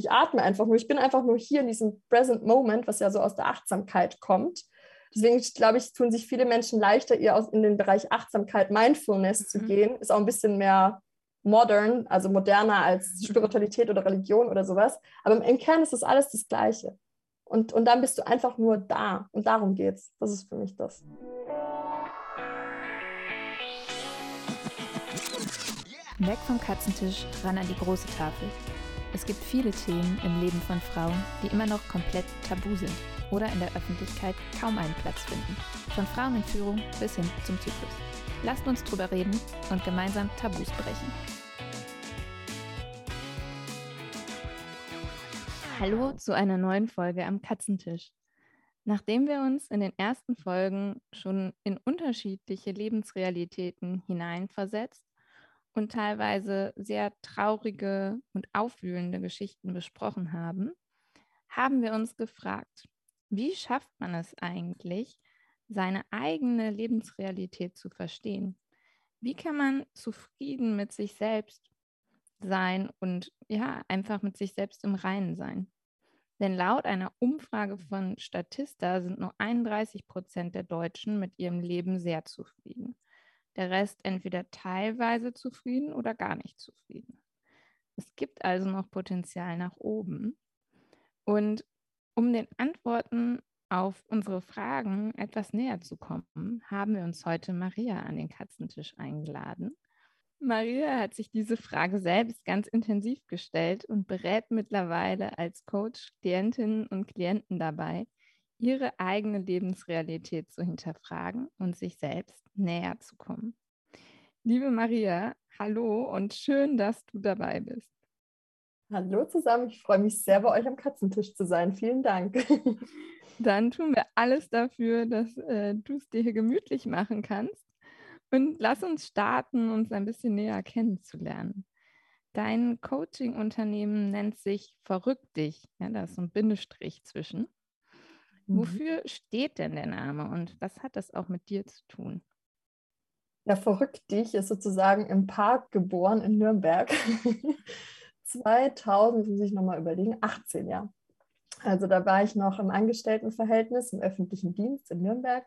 Ich atme einfach nur. Ich bin einfach nur hier in diesem Present Moment, was ja so aus der Achtsamkeit kommt. Deswegen glaube ich, tun sich viele Menschen leichter, eher in den Bereich Achtsamkeit, Mindfulness mhm. zu gehen. Ist auch ein bisschen mehr modern, also moderner als mhm. Spiritualität oder Religion oder sowas. Aber im Kern ist das alles das Gleiche. Und, und dann bist du einfach nur da. Und darum geht's. Das ist für mich das. Weg vom Katzentisch, ran an die große Tafel. Es gibt viele Themen im Leben von Frauen, die immer noch komplett tabu sind oder in der Öffentlichkeit kaum einen Platz finden. Von Frauen in Führung bis hin zum Zyklus. Lasst uns drüber reden und gemeinsam Tabus brechen. Hallo zu einer neuen Folge am Katzentisch. Nachdem wir uns in den ersten Folgen schon in unterschiedliche Lebensrealitäten hineinversetzt und teilweise sehr traurige und aufwühlende Geschichten besprochen haben, haben wir uns gefragt, wie schafft man es eigentlich, seine eigene Lebensrealität zu verstehen? Wie kann man zufrieden mit sich selbst sein und ja, einfach mit sich selbst im Reinen sein? Denn laut einer Umfrage von Statista sind nur 31 Prozent der Deutschen mit ihrem Leben sehr zufrieden der Rest entweder teilweise zufrieden oder gar nicht zufrieden. Es gibt also noch Potenzial nach oben. Und um den Antworten auf unsere Fragen etwas näher zu kommen, haben wir uns heute Maria an den Katzentisch eingeladen. Maria hat sich diese Frage selbst ganz intensiv gestellt und berät mittlerweile als Coach Klientinnen und Klienten dabei, ihre eigene Lebensrealität zu hinterfragen und sich selbst näher zu kommen. Liebe Maria, hallo und schön, dass du dabei bist. Hallo zusammen, ich freue mich sehr, bei euch am Katzentisch zu sein. Vielen Dank. Dann tun wir alles dafür, dass äh, du es dir hier gemütlich machen kannst. Und lass uns starten, uns ein bisschen näher kennenzulernen. Dein Coaching-Unternehmen nennt sich Verrückt dich. Ja, da ist so ein Bindestrich zwischen. Mhm. Wofür steht denn der Name und was hat das auch mit dir zu tun? Ja, verrückt dich ist sozusagen im Park geboren in Nürnberg. 2000, muss ich nochmal überlegen, 18 ja. Also da war ich noch im Angestelltenverhältnis im öffentlichen Dienst in Nürnberg.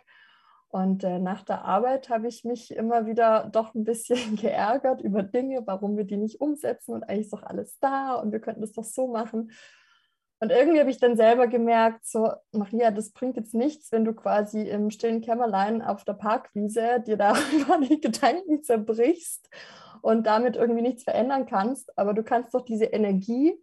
Und äh, nach der Arbeit habe ich mich immer wieder doch ein bisschen geärgert über Dinge, warum wir die nicht umsetzen und eigentlich ist doch alles da und wir könnten das doch so machen. Und irgendwie habe ich dann selber gemerkt, so, Maria, das bringt jetzt nichts, wenn du quasi im stillen Kämmerlein auf der Parkwiese dir darüber die Gedanken zerbrichst und damit irgendwie nichts verändern kannst. Aber du kannst doch diese Energie,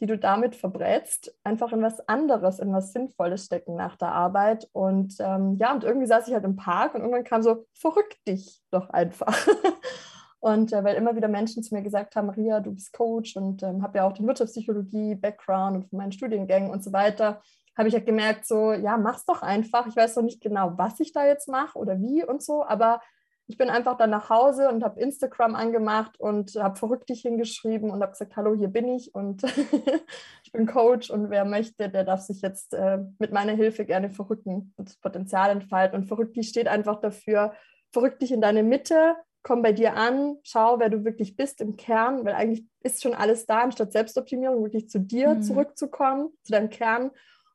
die du damit verbrätst, einfach in was anderes, in was Sinnvolles stecken nach der Arbeit. Und ähm, ja, und irgendwie saß ich halt im Park und irgendwann kam so, verrückt dich doch einfach. Und äh, weil immer wieder Menschen zu mir gesagt haben, Maria, du bist Coach und ähm, habe ja auch den Wirtschaftspsychologie-Background und von meinen Studiengängen und so weiter, habe ich ja gemerkt, so, ja, mach's doch einfach. Ich weiß noch nicht genau, was ich da jetzt mache oder wie und so, aber ich bin einfach dann nach Hause und habe Instagram angemacht und habe verrückt dich hingeschrieben und habe gesagt, hallo, hier bin ich und ich bin Coach und wer möchte, der darf sich jetzt äh, mit meiner Hilfe gerne verrücken und das Potenzial entfalten. Und verrückt dich steht einfach dafür, verrückt dich in deine Mitte, komm bei dir an, schau, wer du wirklich bist im Kern, weil eigentlich ist schon alles da, anstatt Selbstoptimierung wirklich zu dir mhm. zurückzukommen, zu deinem Kern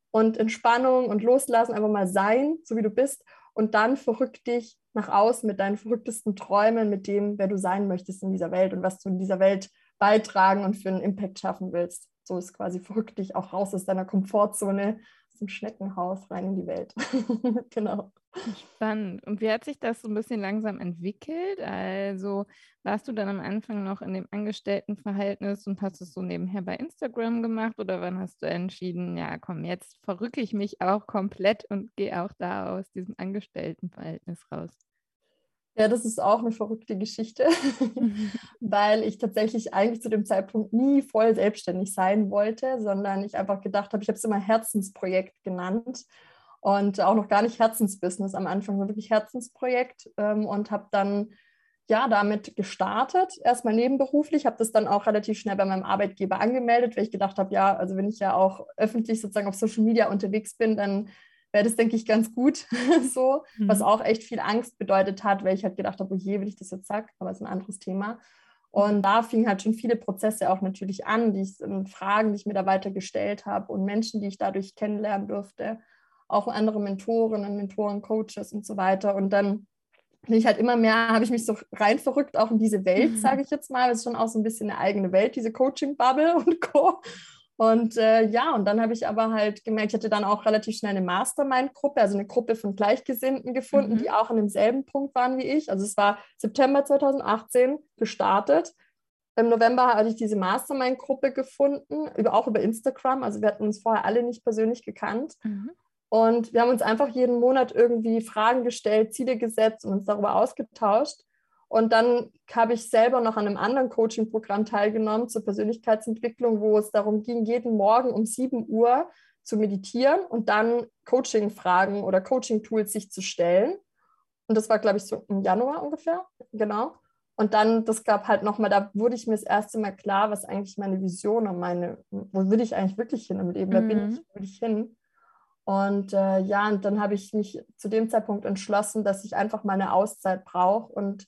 und Entspannung und Loslassen, einfach mal sein, so wie du bist und dann verrück dich nach außen mit deinen verrücktesten Träumen, mit dem, wer du sein möchtest in dieser Welt und was du in dieser Welt beitragen und für einen Impact schaffen willst. So ist quasi verrückt dich auch raus aus deiner Komfortzone, aus dem Schneckenhaus rein in die Welt. genau. Spannend. Und wie hat sich das so ein bisschen langsam entwickelt? Also warst du dann am Anfang noch in dem Angestelltenverhältnis und hast es so nebenher bei Instagram gemacht oder wann hast du entschieden, ja komm, jetzt verrücke ich mich auch komplett und gehe auch da aus diesem Angestelltenverhältnis raus? Ja, das ist auch eine verrückte Geschichte, weil ich tatsächlich eigentlich zu dem Zeitpunkt nie voll selbstständig sein wollte, sondern ich einfach gedacht habe, ich habe es immer Herzensprojekt genannt und auch noch gar nicht Herzensbusiness am Anfang, sondern wirklich Herzensprojekt ähm, und habe dann ja damit gestartet, erstmal nebenberuflich, habe das dann auch relativ schnell bei meinem Arbeitgeber angemeldet, weil ich gedacht habe, ja, also wenn ich ja auch öffentlich sozusagen auf Social Media unterwegs bin, dann wäre das, denke ich, ganz gut so, mhm. was auch echt viel Angst bedeutet hat, weil ich halt gedacht habe, oh je, will ich das jetzt sagen, aber es ist ein anderes Thema. Und da fingen halt schon viele Prozesse auch natürlich an, die ich, Fragen, die ich mir da weiter gestellt habe und Menschen, die ich dadurch kennenlernen durfte, auch andere Mentorinnen, Mentoren, Coaches und so weiter. Und dann bin ich halt immer mehr, habe ich mich so rein verrückt auch in diese Welt, sage ich jetzt mal. Das ist schon auch so ein bisschen eine eigene Welt, diese Coaching-Bubble und Co. Und äh, ja, und dann habe ich aber halt gemerkt, ich hatte dann auch relativ schnell eine Mastermind-Gruppe, also eine Gruppe von Gleichgesinnten gefunden, mhm. die auch an demselben Punkt waren wie ich. Also es war September 2018 gestartet. Im November hatte ich diese Mastermind-Gruppe gefunden, über, auch über Instagram. Also wir hatten uns vorher alle nicht persönlich gekannt. Mhm. Und wir haben uns einfach jeden Monat irgendwie Fragen gestellt, Ziele gesetzt und uns darüber ausgetauscht. Und dann habe ich selber noch an einem anderen Coaching-Programm teilgenommen zur Persönlichkeitsentwicklung, wo es darum ging, jeden Morgen um 7 Uhr zu meditieren und dann Coaching-Fragen oder Coaching-Tools sich zu stellen. Und das war, glaube ich, so im Januar ungefähr, genau. Und dann, das gab halt nochmal, da wurde ich mir das erste Mal klar, was eigentlich meine Vision und meine, wo will ich eigentlich wirklich hin im Leben, mhm. bin ich, wo will ich hin? Und äh, ja, und dann habe ich mich zu dem Zeitpunkt entschlossen, dass ich einfach meine Auszeit brauche und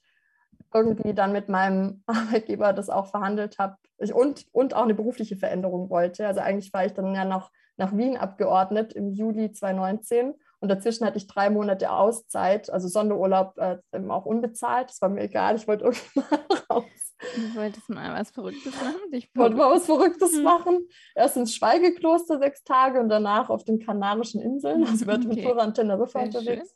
irgendwie dann mit meinem Arbeitgeber das auch verhandelt habe und, und auch eine berufliche Veränderung wollte. Also eigentlich war ich dann ja noch nach Wien abgeordnet im Juli 2019 und dazwischen hatte ich drei Monate Auszeit, also Sonderurlaub äh, auch unbezahlt. Das war mir egal, ich wollte irgendwann raus. Du wolltest mal was Verrücktes machen? Ich wollte mal was Verrücktes mhm. machen. Erst ins Schweigekloster sechs Tage und danach auf den Kanarischen Inseln, also über okay. Ventura und Teneriffa unterwegs.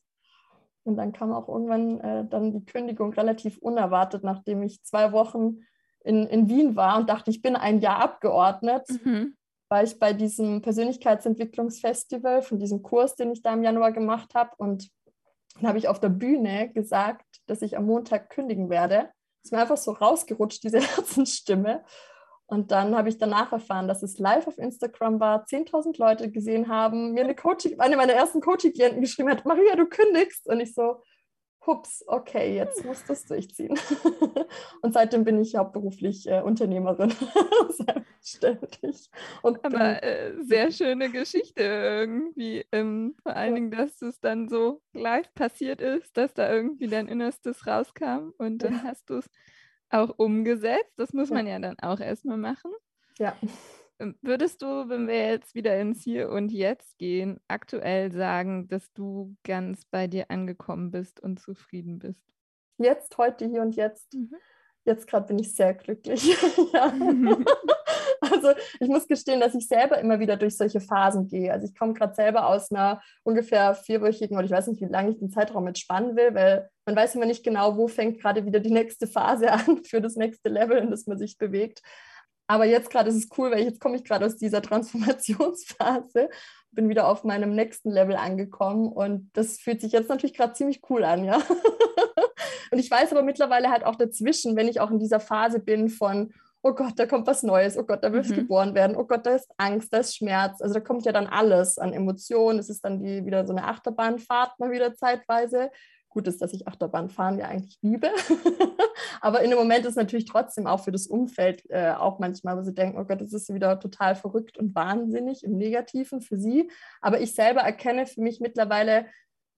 Und dann kam auch irgendwann äh, dann die Kündigung relativ unerwartet, nachdem ich zwei Wochen in, in Wien war und dachte, ich bin ein Jahr abgeordnet, mhm. war ich bei diesem Persönlichkeitsentwicklungsfestival von diesem Kurs, den ich da im Januar gemacht habe. Und dann habe ich auf der Bühne gesagt, dass ich am Montag kündigen werde. Ist mir einfach so rausgerutscht, diese Herzensstimme. Und dann habe ich danach erfahren, dass es live auf Instagram war, 10.000 Leute gesehen haben, mir eine, Coaching, eine meiner ersten Coaching-Klienten geschrieben hat, Maria, du kündigst. Und ich so, hups, okay, jetzt musst du es durchziehen. und seitdem bin ich hauptberuflich äh, Unternehmerin, selbstständig. Und Aber äh, sehr schöne Geschichte irgendwie. Ähm, vor allen Dingen, dass es dann so live passiert ist, dass da irgendwie dein Innerstes rauskam und dann ja. hast du es auch umgesetzt. Das muss ja. man ja dann auch erstmal machen. Ja. Ähm, würdest du, wenn wir jetzt wieder ins Hier und Jetzt gehen, aktuell sagen, dass du ganz bei dir angekommen bist und zufrieden bist? Jetzt, heute, hier und jetzt. Mhm. Jetzt gerade bin ich sehr glücklich. ja. Also ich muss gestehen, dass ich selber immer wieder durch solche Phasen gehe. Also ich komme gerade selber aus einer ungefähr vierwöchigen oder ich weiß nicht, wie lange ich den Zeitraum jetzt spannen will, weil man weiß immer nicht genau, wo fängt gerade wieder die nächste Phase an für das nächste Level, in das man sich bewegt. Aber jetzt gerade ist es cool, weil jetzt komme ich gerade aus dieser Transformationsphase, bin wieder auf meinem nächsten Level angekommen und das fühlt sich jetzt natürlich gerade ziemlich cool an, ja. und ich weiß aber mittlerweile halt auch dazwischen, wenn ich auch in dieser Phase bin von, oh Gott, da kommt was Neues, oh Gott, da will mhm. geboren werden, oh Gott, da ist Angst, da ist Schmerz. Also da kommt ja dann alles an Emotionen. Es ist dann die, wieder so eine Achterbahnfahrt mal wieder zeitweise. Gut ist, dass ich Achterbahnfahren ja eigentlich liebe. Aber in dem Moment ist natürlich trotzdem auch für das Umfeld äh, auch manchmal, wo sie denken, oh Gott, das ist wieder total verrückt und wahnsinnig im Negativen für sie. Aber ich selber erkenne für mich mittlerweile,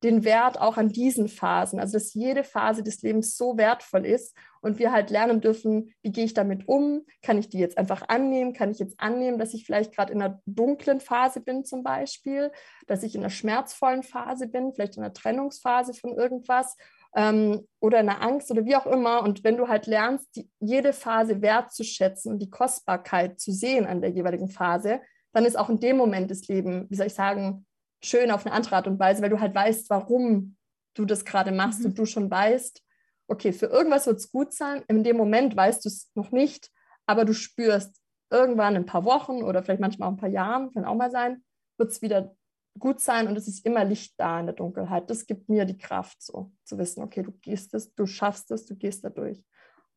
den Wert auch an diesen Phasen, also dass jede Phase des Lebens so wertvoll ist und wir halt lernen dürfen, wie gehe ich damit um? Kann ich die jetzt einfach annehmen? Kann ich jetzt annehmen, dass ich vielleicht gerade in einer dunklen Phase bin zum Beispiel, dass ich in einer schmerzvollen Phase bin, vielleicht in einer Trennungsphase von irgendwas ähm, oder in einer Angst oder wie auch immer. Und wenn du halt lernst, die, jede Phase wertzuschätzen und die Kostbarkeit zu sehen an der jeweiligen Phase, dann ist auch in dem Moment das Leben, wie soll ich sagen, schön auf eine andere Art und Weise, weil du halt weißt, warum du das gerade machst mhm. und du schon weißt, okay, für irgendwas wird es gut sein. In dem Moment weißt du es noch nicht, aber du spürst, irgendwann in ein paar Wochen oder vielleicht manchmal auch ein paar Jahren, kann auch mal sein, wird es wieder gut sein und es ist immer Licht da in der Dunkelheit. Das gibt mir die Kraft, so zu wissen, okay, du gehst es, du schaffst es, du gehst da durch.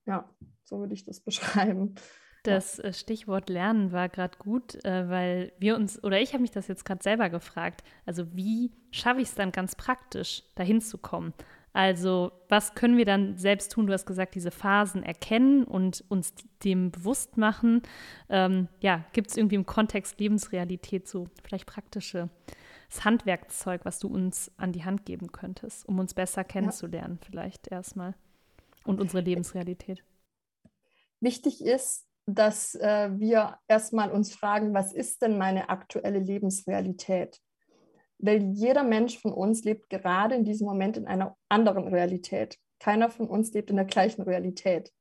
Ja, so würde ich das beschreiben. Das äh, Stichwort Lernen war gerade gut, äh, weil wir uns, oder ich habe mich das jetzt gerade selber gefragt, also wie schaffe ich es dann ganz praktisch, dahin zu kommen? Also was können wir dann selbst tun? Du hast gesagt, diese Phasen erkennen und uns dem bewusst machen. Ähm, ja, gibt es irgendwie im Kontext Lebensrealität so vielleicht praktische das Handwerkzeug, was du uns an die Hand geben könntest, um uns besser kennenzulernen, ja. vielleicht erstmal und unsere Lebensrealität? wichtig ist, dass äh, wir erstmal uns fragen, was ist denn meine aktuelle Lebensrealität? Weil jeder Mensch von uns lebt gerade in diesem Moment in einer anderen Realität. Keiner von uns lebt in der gleichen Realität.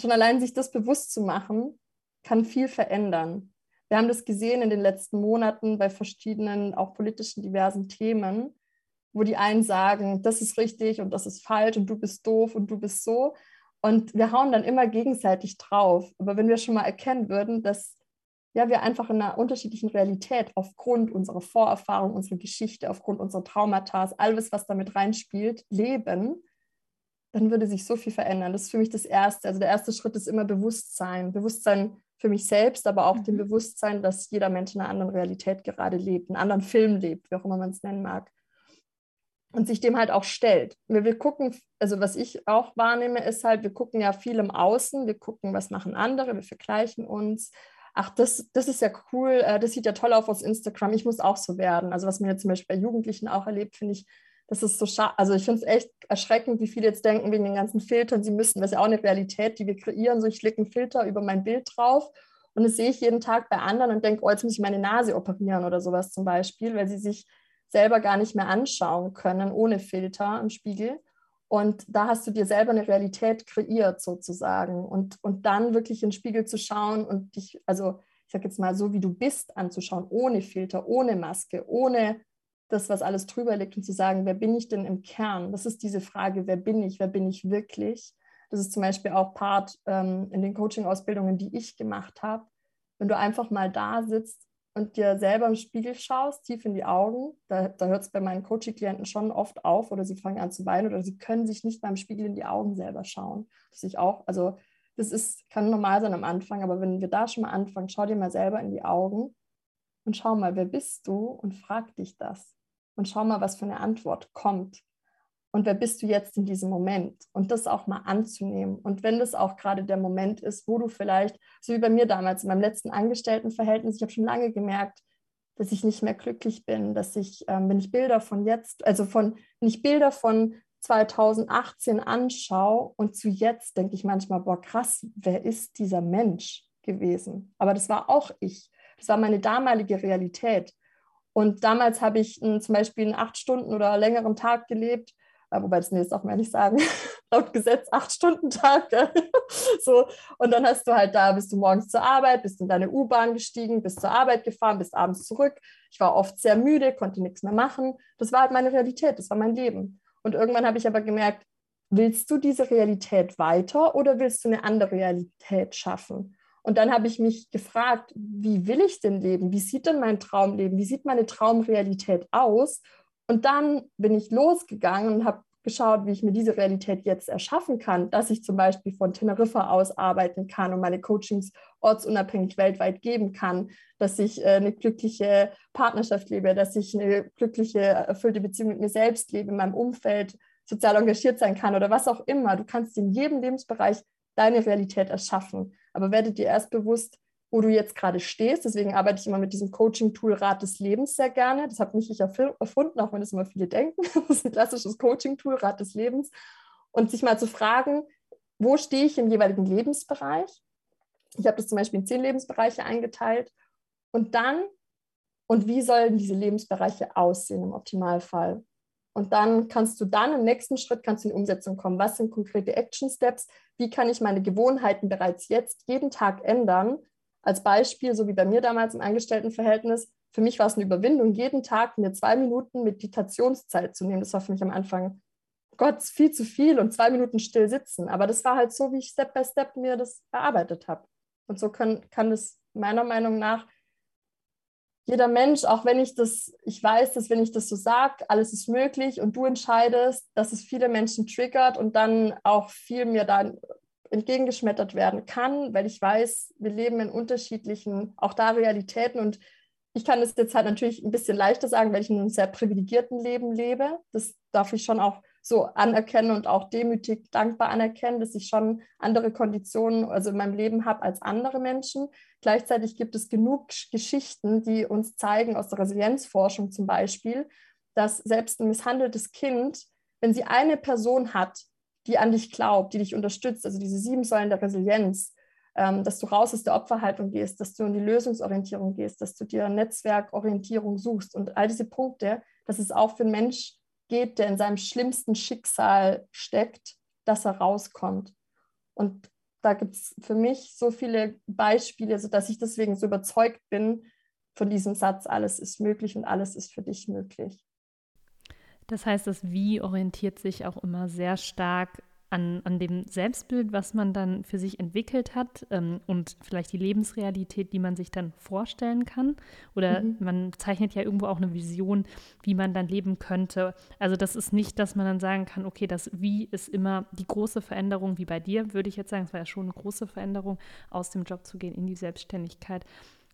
Schon allein sich das bewusst zu machen, kann viel verändern. Wir haben das gesehen in den letzten Monaten bei verschiedenen, auch politischen diversen Themen, wo die einen sagen, das ist richtig und das ist falsch und du bist doof und du bist so. Und wir hauen dann immer gegenseitig drauf. Aber wenn wir schon mal erkennen würden, dass ja, wir einfach in einer unterschiedlichen Realität aufgrund unserer Vorerfahrung, unserer Geschichte, aufgrund unserer Traumata, alles, was damit reinspielt, leben, dann würde sich so viel verändern. Das ist für mich das Erste. Also der erste Schritt ist immer Bewusstsein. Bewusstsein für mich selbst, aber auch mhm. dem Bewusstsein, dass jeder Mensch in einer anderen Realität gerade lebt, einen anderen Film lebt, wie auch immer man es nennen mag und sich dem halt auch stellt. Wir, wir gucken, also was ich auch wahrnehme, ist halt, wir gucken ja viel im Außen, wir gucken, was machen andere, wir vergleichen uns. Ach, das, das ist ja cool, äh, das sieht ja toll aus auf Instagram, ich muss auch so werden. Also was man jetzt zum Beispiel bei Jugendlichen auch erlebt, finde ich, das ist so schade. Also ich finde es echt erschreckend, wie viele jetzt denken, wegen den ganzen Filtern, sie müssen, das ist ja auch eine Realität, die wir kreieren, so ich lege einen Filter über mein Bild drauf und das sehe ich jeden Tag bei anderen und denke, oh, jetzt muss ich meine Nase operieren oder sowas zum Beispiel, weil sie sich selber gar nicht mehr anschauen können ohne Filter im Spiegel. Und da hast du dir selber eine Realität kreiert sozusagen. Und, und dann wirklich in den Spiegel zu schauen und dich, also ich sage jetzt mal so, wie du bist, anzuschauen, ohne Filter, ohne Maske, ohne das, was alles drüber liegt und zu sagen, wer bin ich denn im Kern? Das ist diese Frage, wer bin ich, wer bin ich wirklich? Das ist zum Beispiel auch Part ähm, in den Coaching-Ausbildungen, die ich gemacht habe. Wenn du einfach mal da sitzt und dir selber im Spiegel schaust, tief in die Augen, da, da hört es bei meinen Coaching-Klienten schon oft auf oder sie fangen an zu weinen oder sie können sich nicht beim Spiegel in die Augen selber schauen. Das ich auch, also das ist, kann normal sein am Anfang, aber wenn wir da schon mal anfangen, schau dir mal selber in die Augen und schau mal, wer bist du und frag dich das. Und schau mal, was für eine Antwort kommt und wer bist du jetzt in diesem Moment und das auch mal anzunehmen. Und wenn das auch gerade der Moment ist, wo du vielleicht, so wie bei mir damals in meinem letzten Angestelltenverhältnis, ich habe schon lange gemerkt, dass ich nicht mehr glücklich bin, dass ich, ähm, wenn ich Bilder von jetzt, also von, wenn ich Bilder von 2018 anschaue und zu jetzt denke ich manchmal, boah, krass, wer ist dieser Mensch gewesen? Aber das war auch ich. Das war meine damalige Realität. Und damals habe ich m, zum Beispiel einen acht Stunden oder längeren Tag gelebt äh, wobei das nee, darf man ja nicht sagen, laut Gesetz acht Stunden Tag. so, und dann hast du halt da, bist du morgens zur Arbeit, bist in deine U-Bahn gestiegen, bist zur Arbeit gefahren, bist abends zurück. Ich war oft sehr müde, konnte nichts mehr machen. Das war halt meine Realität, das war mein Leben. Und irgendwann habe ich aber gemerkt, willst du diese Realität weiter oder willst du eine andere Realität schaffen? Und dann habe ich mich gefragt, wie will ich denn leben? Wie sieht denn mein Traumleben? Wie sieht meine Traumrealität aus? Und dann bin ich losgegangen und habe geschaut, wie ich mir diese Realität jetzt erschaffen kann, dass ich zum Beispiel von Teneriffa aus arbeiten kann und meine Coachings ortsunabhängig weltweit geben kann, dass ich äh, eine glückliche Partnerschaft lebe, dass ich eine glückliche, erfüllte Beziehung mit mir selbst lebe, in meinem Umfeld sozial engagiert sein kann oder was auch immer. Du kannst in jedem Lebensbereich deine Realität erschaffen. Aber werde dir erst bewusst, wo du jetzt gerade stehst. Deswegen arbeite ich immer mit diesem Coaching-Tool Rat des Lebens sehr gerne. Das habe nicht ich erfunden, auch wenn das immer viele denken. Das ist ein klassisches Coaching-Tool, Rat des Lebens. Und sich mal zu fragen, wo stehe ich im jeweiligen Lebensbereich? Ich habe das zum Beispiel in zehn Lebensbereiche eingeteilt. Und dann, und wie sollen diese Lebensbereiche aussehen im Optimalfall? Und dann kannst du dann im nächsten Schritt kannst du in die Umsetzung kommen. Was sind konkrete Action Steps? Wie kann ich meine Gewohnheiten bereits jetzt jeden Tag ändern, als Beispiel, so wie bei mir damals im Angestelltenverhältnis, für mich war es eine Überwindung, jeden Tag mir zwei Minuten Meditationszeit zu nehmen. Das war für mich am Anfang, Gott, viel zu viel und zwei Minuten still sitzen. Aber das war halt so, wie ich Step by Step mir das erarbeitet habe. Und so kann, kann es meiner Meinung nach jeder Mensch, auch wenn ich das, ich weiß, dass wenn ich das so sage, alles ist möglich und du entscheidest, dass es viele Menschen triggert und dann auch viel mir dann entgegengeschmettert werden kann, weil ich weiß, wir leben in unterschiedlichen, auch da Realitäten und ich kann es jetzt halt natürlich ein bisschen leichter sagen, weil ich in einem sehr privilegierten Leben lebe. Das darf ich schon auch so anerkennen und auch demütig dankbar anerkennen, dass ich schon andere Konditionen also in meinem Leben habe als andere Menschen. Gleichzeitig gibt es genug Geschichten, die uns zeigen, aus der Resilienzforschung zum Beispiel, dass selbst ein misshandeltes Kind, wenn sie eine Person hat, die an dich glaubt, die dich unterstützt, also diese sieben Säulen der Resilienz, ähm, dass du raus aus der Opferhaltung gehst, dass du in die Lösungsorientierung gehst, dass du dir Netzwerkorientierung suchst und all diese Punkte, dass es auch für einen Mensch geht, der in seinem schlimmsten Schicksal steckt, dass er rauskommt. Und da gibt es für mich so viele Beispiele, sodass ich deswegen so überzeugt bin von diesem Satz, alles ist möglich und alles ist für dich möglich. Das heißt, das Wie orientiert sich auch immer sehr stark an, an dem Selbstbild, was man dann für sich entwickelt hat ähm, und vielleicht die Lebensrealität, die man sich dann vorstellen kann. Oder mhm. man zeichnet ja irgendwo auch eine Vision, wie man dann leben könnte. Also das ist nicht, dass man dann sagen kann, okay, das Wie ist immer die große Veränderung, wie bei dir, würde ich jetzt sagen. Es war ja schon eine große Veränderung, aus dem Job zu gehen in die Selbstständigkeit.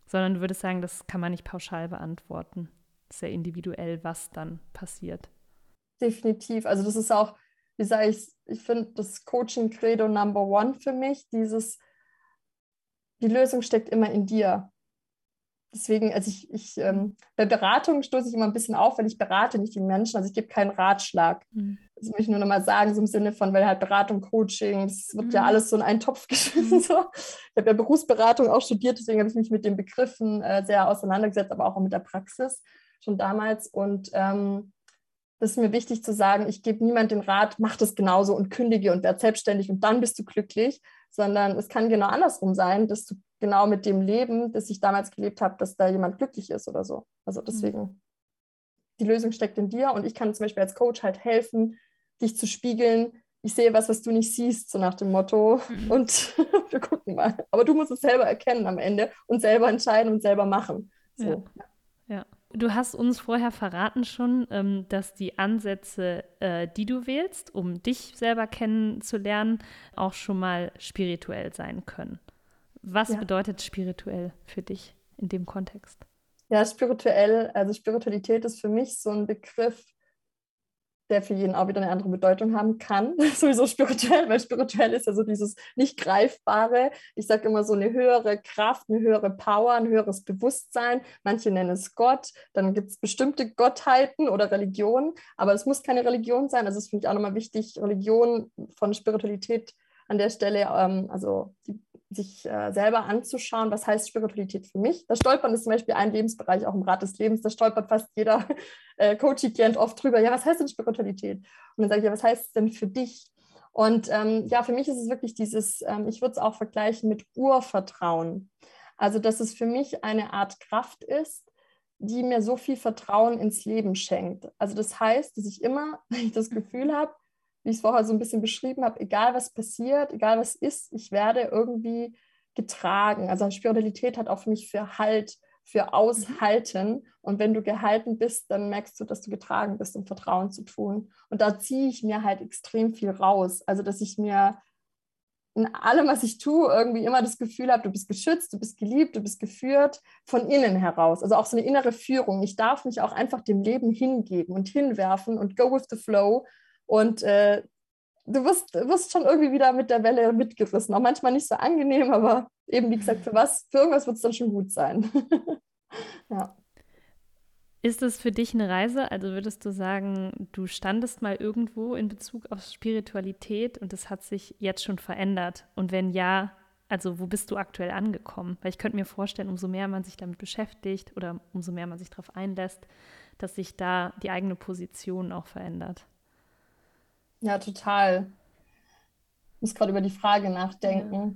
Sondern du würdest sagen, das kann man nicht pauschal beantworten. Sehr individuell, was dann passiert. Definitiv. Also das ist auch wie sage ich, ich finde das Coaching Credo Number One für mich, dieses, die Lösung steckt immer in dir. Deswegen, also ich, ich ähm, bei Beratung stoße ich immer ein bisschen auf, weil ich berate nicht die Menschen, also ich gebe keinen Ratschlag. Mhm. Das möchte ich nur nochmal sagen, so im Sinne von, weil halt Beratung, Coaching, das wird mhm. ja alles so in einen Topf geschmissen. Mhm. So. Ich habe ja Berufsberatung auch studiert, deswegen habe ich mich mit den Begriffen äh, sehr auseinandergesetzt, aber auch mit der Praxis schon damals. Und ähm, das ist mir wichtig zu sagen, ich gebe niemand den Rat, mach das genauso und kündige und werde selbstständig und dann bist du glücklich, sondern es kann genau andersrum sein, dass du genau mit dem Leben, das ich damals gelebt habe, dass da jemand glücklich ist oder so. Also deswegen, mhm. die Lösung steckt in dir und ich kann zum Beispiel als Coach halt helfen, dich zu spiegeln. Ich sehe was, was du nicht siehst, so nach dem Motto. Mhm. Und wir gucken mal. Aber du musst es selber erkennen am Ende und selber entscheiden und selber machen. So. Ja. ja. Du hast uns vorher verraten schon, ähm, dass die Ansätze, äh, die du wählst, um dich selber kennenzulernen, auch schon mal spirituell sein können. Was ja. bedeutet spirituell für dich in dem Kontext? Ja, spirituell, also Spiritualität ist für mich so ein Begriff, der für jeden auch wieder eine andere Bedeutung haben kann. Sowieso spirituell, weil spirituell ist ja so dieses nicht greifbare. Ich sage immer so eine höhere Kraft, eine höhere Power, ein höheres Bewusstsein. Manche nennen es Gott. Dann gibt es bestimmte Gottheiten oder Religionen, aber es muss keine Religion sein. Also das finde ich auch nochmal wichtig, Religion von Spiritualität an der Stelle, ähm, also die sich äh, selber anzuschauen, was heißt Spiritualität für mich. Da stolpern ist zum Beispiel ein Lebensbereich, auch im Rat des Lebens, da stolpert fast jeder äh, Coaching-Klient oft drüber, ja, was heißt denn Spiritualität? Und dann sage ich, ja, was heißt es denn für dich? Und ähm, ja, für mich ist es wirklich dieses, ähm, ich würde es auch vergleichen mit Urvertrauen. Also, dass es für mich eine Art Kraft ist, die mir so viel Vertrauen ins Leben schenkt. Also das heißt, dass ich immer, wenn ich das Gefühl habe, wie ich es vorher so ein bisschen beschrieben habe, egal was passiert, egal was ist, ich werde irgendwie getragen. Also Spiritualität hat auch für mich für Halt, für Aushalten. Und wenn du gehalten bist, dann merkst du, dass du getragen bist, um Vertrauen zu tun. Und da ziehe ich mir halt extrem viel raus. Also, dass ich mir in allem, was ich tue, irgendwie immer das Gefühl habe, du bist geschützt, du bist geliebt, du bist geführt von innen heraus. Also auch so eine innere Führung. Ich darf mich auch einfach dem Leben hingeben und hinwerfen und go with the flow und äh, du wirst, wirst schon irgendwie wieder mit der Welle mitgerissen. Auch manchmal nicht so angenehm, aber eben wie gesagt, für was, für irgendwas wird es dann schon gut sein. ja. Ist es für dich eine Reise? Also würdest du sagen, du standest mal irgendwo in Bezug auf Spiritualität und es hat sich jetzt schon verändert? Und wenn ja, also wo bist du aktuell angekommen? Weil ich könnte mir vorstellen, umso mehr man sich damit beschäftigt oder umso mehr man sich darauf einlässt, dass sich da die eigene Position auch verändert. Ja, total. Ich muss gerade über die Frage nachdenken. Ja.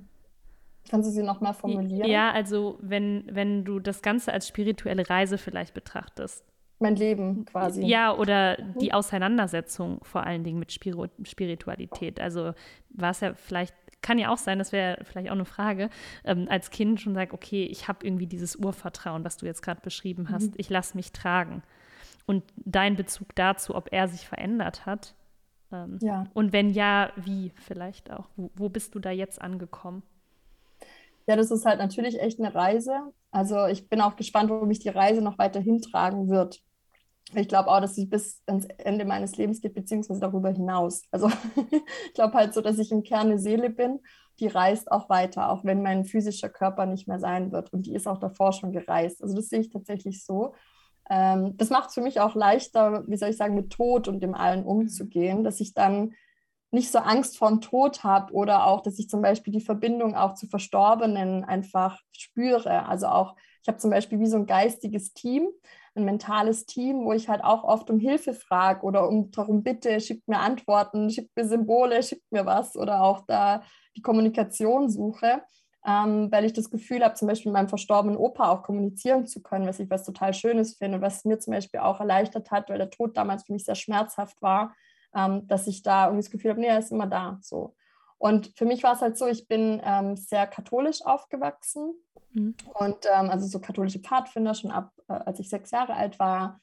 Kannst du sie nochmal formulieren? Ja, also wenn, wenn du das Ganze als spirituelle Reise vielleicht betrachtest. Mein Leben quasi. Ja, oder mhm. die Auseinandersetzung vor allen Dingen mit Spiro Spiritualität. Also war es ja vielleicht, kann ja auch sein, das wäre vielleicht auch eine Frage, ähm, als Kind schon sagt, okay, ich habe irgendwie dieses Urvertrauen, was du jetzt gerade beschrieben hast, mhm. ich lasse mich tragen. Und dein Bezug dazu, ob er sich verändert hat, ähm, ja. Und wenn ja, wie vielleicht auch? Wo, wo bist du da jetzt angekommen? Ja, das ist halt natürlich echt eine Reise. Also ich bin auch gespannt, wo mich die Reise noch weiter hintragen wird. Ich glaube auch, dass sie bis ans Ende meines Lebens geht, beziehungsweise darüber hinaus. Also ich glaube halt so, dass ich im Kern eine Seele bin, die reist auch weiter, auch wenn mein physischer Körper nicht mehr sein wird. Und die ist auch davor schon gereist. Also das sehe ich tatsächlich so. Ähm, das macht es für mich auch leichter, wie soll ich sagen, mit Tod und dem allen umzugehen, dass ich dann nicht so Angst vorm Tod habe oder auch, dass ich zum Beispiel die Verbindung auch zu Verstorbenen einfach spüre. Also auch, ich habe zum Beispiel wie so ein geistiges Team, ein mentales Team, wo ich halt auch oft um Hilfe frage oder um darum bitte, schickt mir Antworten, schickt mir Symbole, schickt mir was oder auch da die Kommunikation suche, ähm, weil ich das Gefühl habe, zum Beispiel mit meinem verstorbenen Opa auch kommunizieren zu können, was ich was total Schönes finde und was mir zum Beispiel auch erleichtert hat, weil der Tod damals für mich sehr schmerzhaft war, ähm, dass ich da irgendwie das Gefühl habe, nee, er ist immer da. So. Und für mich war es halt so, ich bin ähm, sehr katholisch aufgewachsen mhm. und ähm, also so katholische Pfadfinder schon ab, äh, als ich sechs Jahre alt war.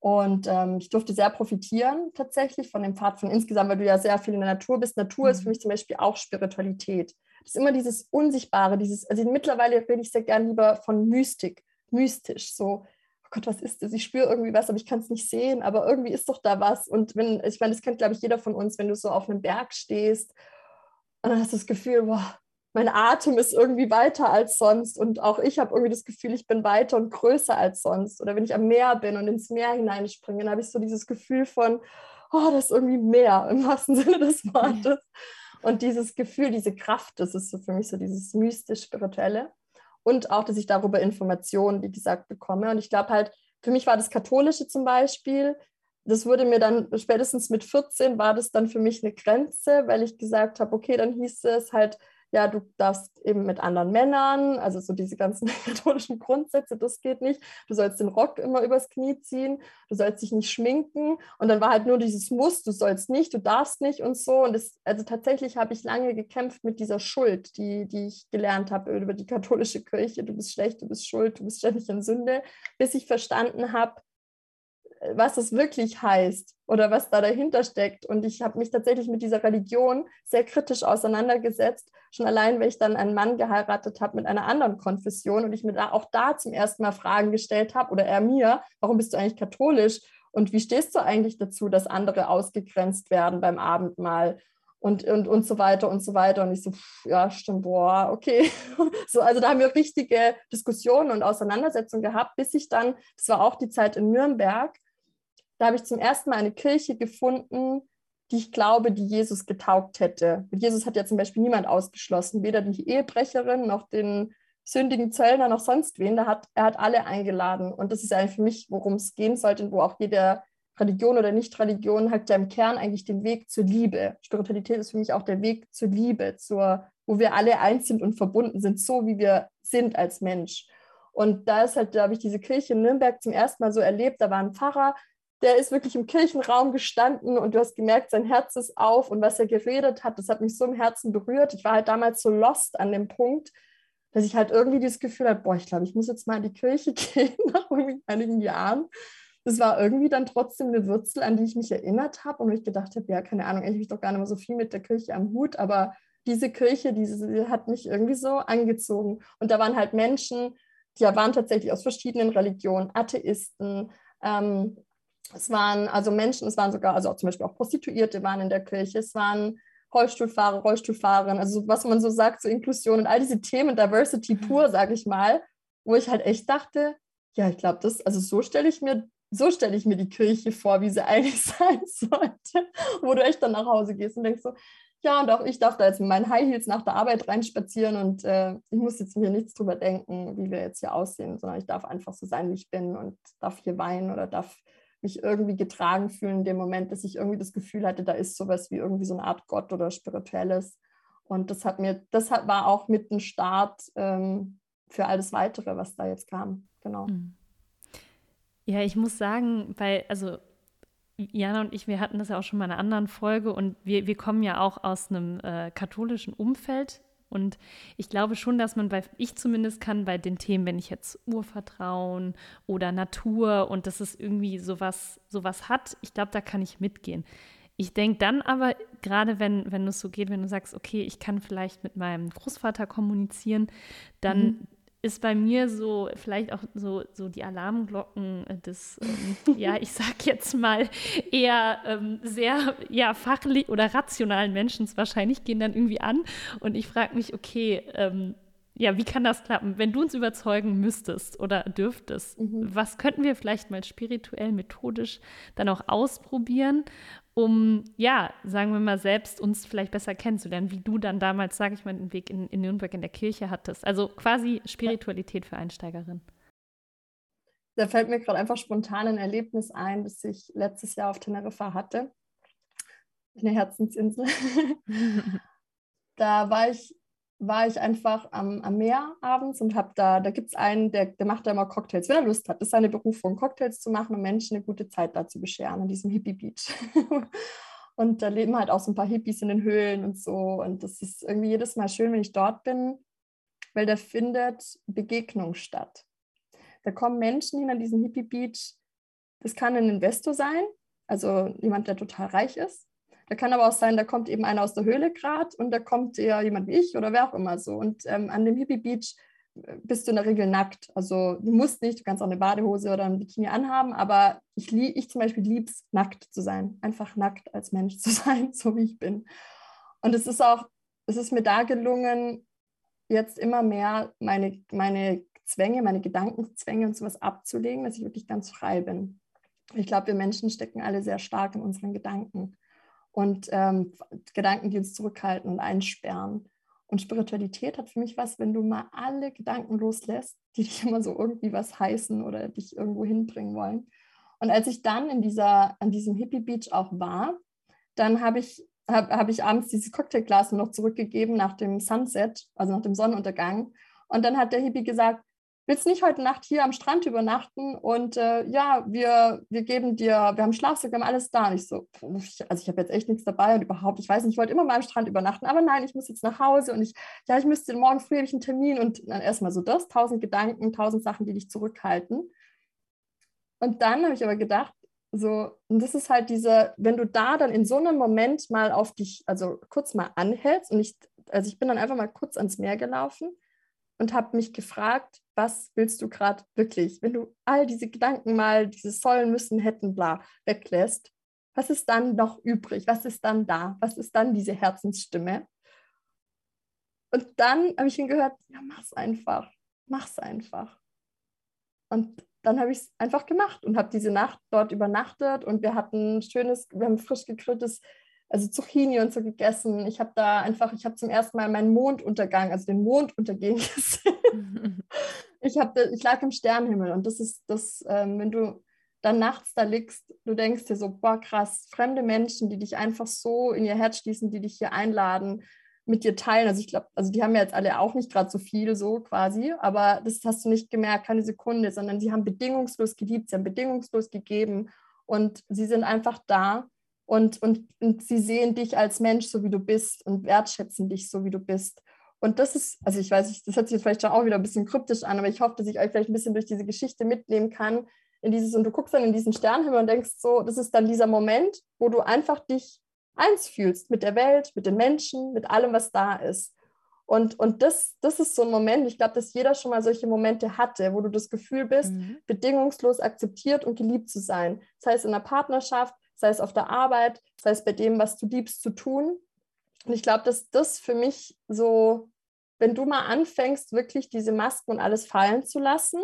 Und ähm, ich durfte sehr profitieren tatsächlich von dem Pfad von insgesamt, weil du ja sehr viel in der Natur bist. Natur mhm. ist für mich zum Beispiel auch Spiritualität. Das ist immer dieses Unsichtbare, dieses, also mittlerweile rede ich sehr gern lieber von Mystik, mystisch, so Gott, was ist das? Ich spüre irgendwie was, aber ich kann es nicht sehen, aber irgendwie ist doch da was. Und wenn, ich meine, das kennt, glaube ich, jeder von uns, wenn du so auf einem Berg stehst und dann hast du das Gefühl, boah, mein Atem ist irgendwie weiter als sonst und auch ich habe irgendwie das Gefühl, ich bin weiter und größer als sonst. Oder wenn ich am Meer bin und ins Meer hineinspringe, dann habe ich so dieses Gefühl von, oh, das ist irgendwie mehr im wahrsten Sinne des Wortes. Und dieses Gefühl, diese Kraft, das ist so für mich so dieses mystisch-spirituelle und auch, dass ich darüber Informationen, wie gesagt, bekomme. Und ich glaube halt, für mich war das Katholische zum Beispiel, das wurde mir dann spätestens mit 14 war das dann für mich eine Grenze, weil ich gesagt habe, okay, dann hieß es halt, ja, du darfst eben mit anderen Männern, also so diese ganzen katholischen Grundsätze, das geht nicht. Du sollst den Rock immer übers Knie ziehen, du sollst dich nicht schminken. Und dann war halt nur dieses Muss, du sollst nicht, du darfst nicht und so. Und das, also tatsächlich habe ich lange gekämpft mit dieser Schuld, die, die ich gelernt habe über die katholische Kirche. Du bist schlecht, du bist schuld, du bist ständig in Sünde, bis ich verstanden habe, was es wirklich heißt oder was da dahinter steckt. Und ich habe mich tatsächlich mit dieser Religion sehr kritisch auseinandergesetzt, schon allein, weil ich dann einen Mann geheiratet habe mit einer anderen Konfession und ich mir da auch da zum ersten Mal Fragen gestellt habe oder er mir, warum bist du eigentlich katholisch und wie stehst du eigentlich dazu, dass andere ausgegrenzt werden beim Abendmahl? und, und, und so weiter und so weiter. Und ich so, pff, ja, stimmt, boah, okay. So, also da haben wir richtige Diskussionen und Auseinandersetzungen gehabt, bis ich dann, das war auch die Zeit in Nürnberg, da habe ich zum ersten Mal eine Kirche gefunden, die ich glaube, die Jesus getaugt hätte. Mit Jesus hat ja zum Beispiel niemand ausgeschlossen, weder die Ehebrecherin noch den sündigen Zöllner noch sonst wen. Hat, er hat alle eingeladen. Und das ist eigentlich für mich, worum es gehen sollte und wo auch jede Religion oder Nicht-Religion hat ja im Kern eigentlich den Weg zur Liebe. Spiritualität ist für mich auch der Weg zur Liebe, zur, wo wir alle eins sind und verbunden sind, so wie wir sind als Mensch. Und da ist halt, da habe ich diese Kirche in Nürnberg zum ersten Mal so erlebt. Da war ein Pfarrer, der ist wirklich im Kirchenraum gestanden und du hast gemerkt, sein Herz ist auf und was er geredet hat, das hat mich so im Herzen berührt. Ich war halt damals so lost an dem Punkt, dass ich halt irgendwie dieses Gefühl hatte, boah, ich glaube, ich muss jetzt mal in die Kirche gehen nach einigen Jahren. Das war irgendwie dann trotzdem eine Wurzel, an die ich mich erinnert habe und wo ich gedacht habe, ja, keine Ahnung, eigentlich habe ich doch gar nicht mehr so viel mit der Kirche am Hut, aber diese Kirche, diese hat mich irgendwie so angezogen. Und da waren halt Menschen, die waren tatsächlich aus verschiedenen Religionen, Atheisten, ähm, es waren also Menschen, es waren sogar, also auch zum Beispiel auch Prostituierte waren in der Kirche, es waren Rollstuhlfahrer, Rollstuhlfahrerinnen, also was man so sagt, so Inklusion und all diese Themen, Diversity pur, sage ich mal, wo ich halt echt dachte, ja, ich glaube, das, also so stelle ich mir, so stelle ich mir die Kirche vor, wie sie eigentlich sein sollte, wo du echt dann nach Hause gehst und denkst so, ja, und auch ich darf da jetzt mit meinen High Heels nach der Arbeit reinspazieren und äh, ich muss jetzt mir nichts drüber denken, wie wir jetzt hier aussehen, sondern ich darf einfach so sein, wie ich bin und darf hier weinen oder darf mich irgendwie getragen fühlen in dem Moment, dass ich irgendwie das Gefühl hatte, da ist sowas wie irgendwie so eine Art Gott oder Spirituelles. Und das hat mir, das hat, war auch mit ein Start ähm, für alles Weitere, was da jetzt kam. Genau. Hm. Ja, ich muss sagen, weil, also Jana und ich, wir hatten das ja auch schon mal in einer anderen Folge und wir, wir kommen ja auch aus einem äh, katholischen Umfeld und ich glaube schon, dass man bei, ich zumindest kann bei den Themen, wenn ich jetzt Urvertrauen oder Natur und dass es irgendwie sowas, sowas hat, ich glaube, da kann ich mitgehen. Ich denke dann aber, gerade wenn, wenn es so geht, wenn du sagst, okay, ich kann vielleicht mit meinem Großvater kommunizieren, dann mhm ist bei mir so vielleicht auch so, so die Alarmglocken des, ähm, ja, ich sag jetzt mal, eher ähm, sehr ja, fachlich oder rationalen Menschen wahrscheinlich gehen dann irgendwie an. Und ich frage mich, okay, ähm, ja, wie kann das klappen? Wenn du uns überzeugen müsstest oder dürftest, mhm. was könnten wir vielleicht mal spirituell, methodisch dann auch ausprobieren, um, ja, sagen wir mal, selbst uns vielleicht besser kennenzulernen, wie du dann damals, sage ich mal, den Weg in, in Nürnberg in der Kirche hattest. Also quasi Spiritualität für Einsteigerinnen. Da fällt mir gerade einfach spontan ein Erlebnis ein, das ich letztes Jahr auf Teneriffa hatte. Eine Herzensinsel. da war ich war ich einfach am, am Meer abends und habe da, da gibt es einen, der, der macht da immer Cocktails, wenn er Lust hat. Das ist seine Berufung, Cocktails zu machen und Menschen eine gute Zeit da zu bescheren, an diesem Hippie-Beach. und da leben halt auch so ein paar Hippies in den Höhlen und so. Und das ist irgendwie jedes Mal schön, wenn ich dort bin, weil da findet Begegnung statt. Da kommen Menschen hin an diesen Hippie-Beach. Das kann ein Investor sein, also jemand, der total reich ist. Da kann aber auch sein, da kommt eben einer aus der Höhle gerade und da kommt eher jemand wie ich oder wer auch immer so. Und ähm, an dem Hippie Beach äh, bist du in der Regel nackt. Also du musst nicht, du kannst auch eine Badehose oder ein Bikini anhaben, aber ich, ich zum Beispiel liebe es, nackt zu sein. Einfach nackt als Mensch zu sein, so wie ich bin. Und es ist auch, es ist mir da gelungen, jetzt immer mehr meine, meine Zwänge, meine Gedankenzwänge und sowas abzulegen, dass ich wirklich ganz frei bin. Ich glaube, wir Menschen stecken alle sehr stark in unseren Gedanken und ähm, Gedanken, die uns zurückhalten und einsperren. Und Spiritualität hat für mich was, wenn du mal alle Gedanken loslässt, die dich immer so irgendwie was heißen oder dich irgendwo hinbringen wollen. Und als ich dann in dieser, an diesem Hippie Beach auch war, dann habe ich, hab, hab ich abends dieses Cocktailglas noch zurückgegeben nach dem Sunset, also nach dem Sonnenuntergang. Und dann hat der Hippie gesagt, willst nicht heute Nacht hier am Strand übernachten und äh, ja, wir, wir geben dir, wir haben Schlafsack, wir haben alles da. Und ich so, also ich habe jetzt echt nichts dabei und überhaupt, ich weiß nicht, ich wollte immer mal am Strand übernachten, aber nein, ich muss jetzt nach Hause und ich, ja, ich müsste morgen früh habe ich einen Termin und dann erstmal so das, tausend Gedanken, tausend Sachen, die dich zurückhalten. Und dann habe ich aber gedacht, so, und das ist halt diese, wenn du da dann in so einem Moment mal auf dich, also kurz mal anhältst und ich, also ich bin dann einfach mal kurz ans Meer gelaufen und habe mich gefragt, was willst du gerade wirklich? Wenn du all diese Gedanken mal, diese sollen, müssen, hätten, bla, weglässt, was ist dann noch übrig? Was ist dann da? Was ist dann diese Herzensstimme? Und dann habe ich ihn gehört, ja, mach's einfach, mach's einfach. Und dann habe ich es einfach gemacht und habe diese Nacht dort übernachtet und wir hatten schönes, wir haben frisch gegrilltes also Zucchini und so gegessen. Ich habe da einfach, ich habe zum ersten Mal meinen Monduntergang, also den Mond untergehen gesehen. ich, hab, ich lag im Sternenhimmel und das ist das, ähm, wenn du dann nachts da liegst, du denkst dir so, boah, krass, fremde Menschen, die dich einfach so in ihr Herz schließen, die dich hier einladen, mit dir teilen. Also ich glaube, also die haben ja jetzt alle auch nicht gerade so viel so quasi, aber das hast du nicht gemerkt, keine Sekunde, sondern sie haben bedingungslos geliebt, sie haben bedingungslos gegeben und sie sind einfach da und, und, und sie sehen dich als Mensch, so wie du bist und wertschätzen dich, so wie du bist. Und das ist, also ich weiß das hört sich jetzt vielleicht schon auch wieder ein bisschen kryptisch an, aber ich hoffe, dass ich euch vielleicht ein bisschen durch diese Geschichte mitnehmen kann. In dieses, und du guckst dann in diesen Sternenhimmel und denkst so, das ist dann dieser Moment, wo du einfach dich eins fühlst mit der Welt, mit den Menschen, mit allem, was da ist. Und, und das, das ist so ein Moment, ich glaube, dass jeder schon mal solche Momente hatte, wo du das Gefühl bist, mhm. bedingungslos akzeptiert und geliebt zu sein. Das heißt in einer Partnerschaft, sei es auf der Arbeit, sei es bei dem, was du liebst zu tun. Und ich glaube, dass das für mich so, wenn du mal anfängst, wirklich diese Masken und alles fallen zu lassen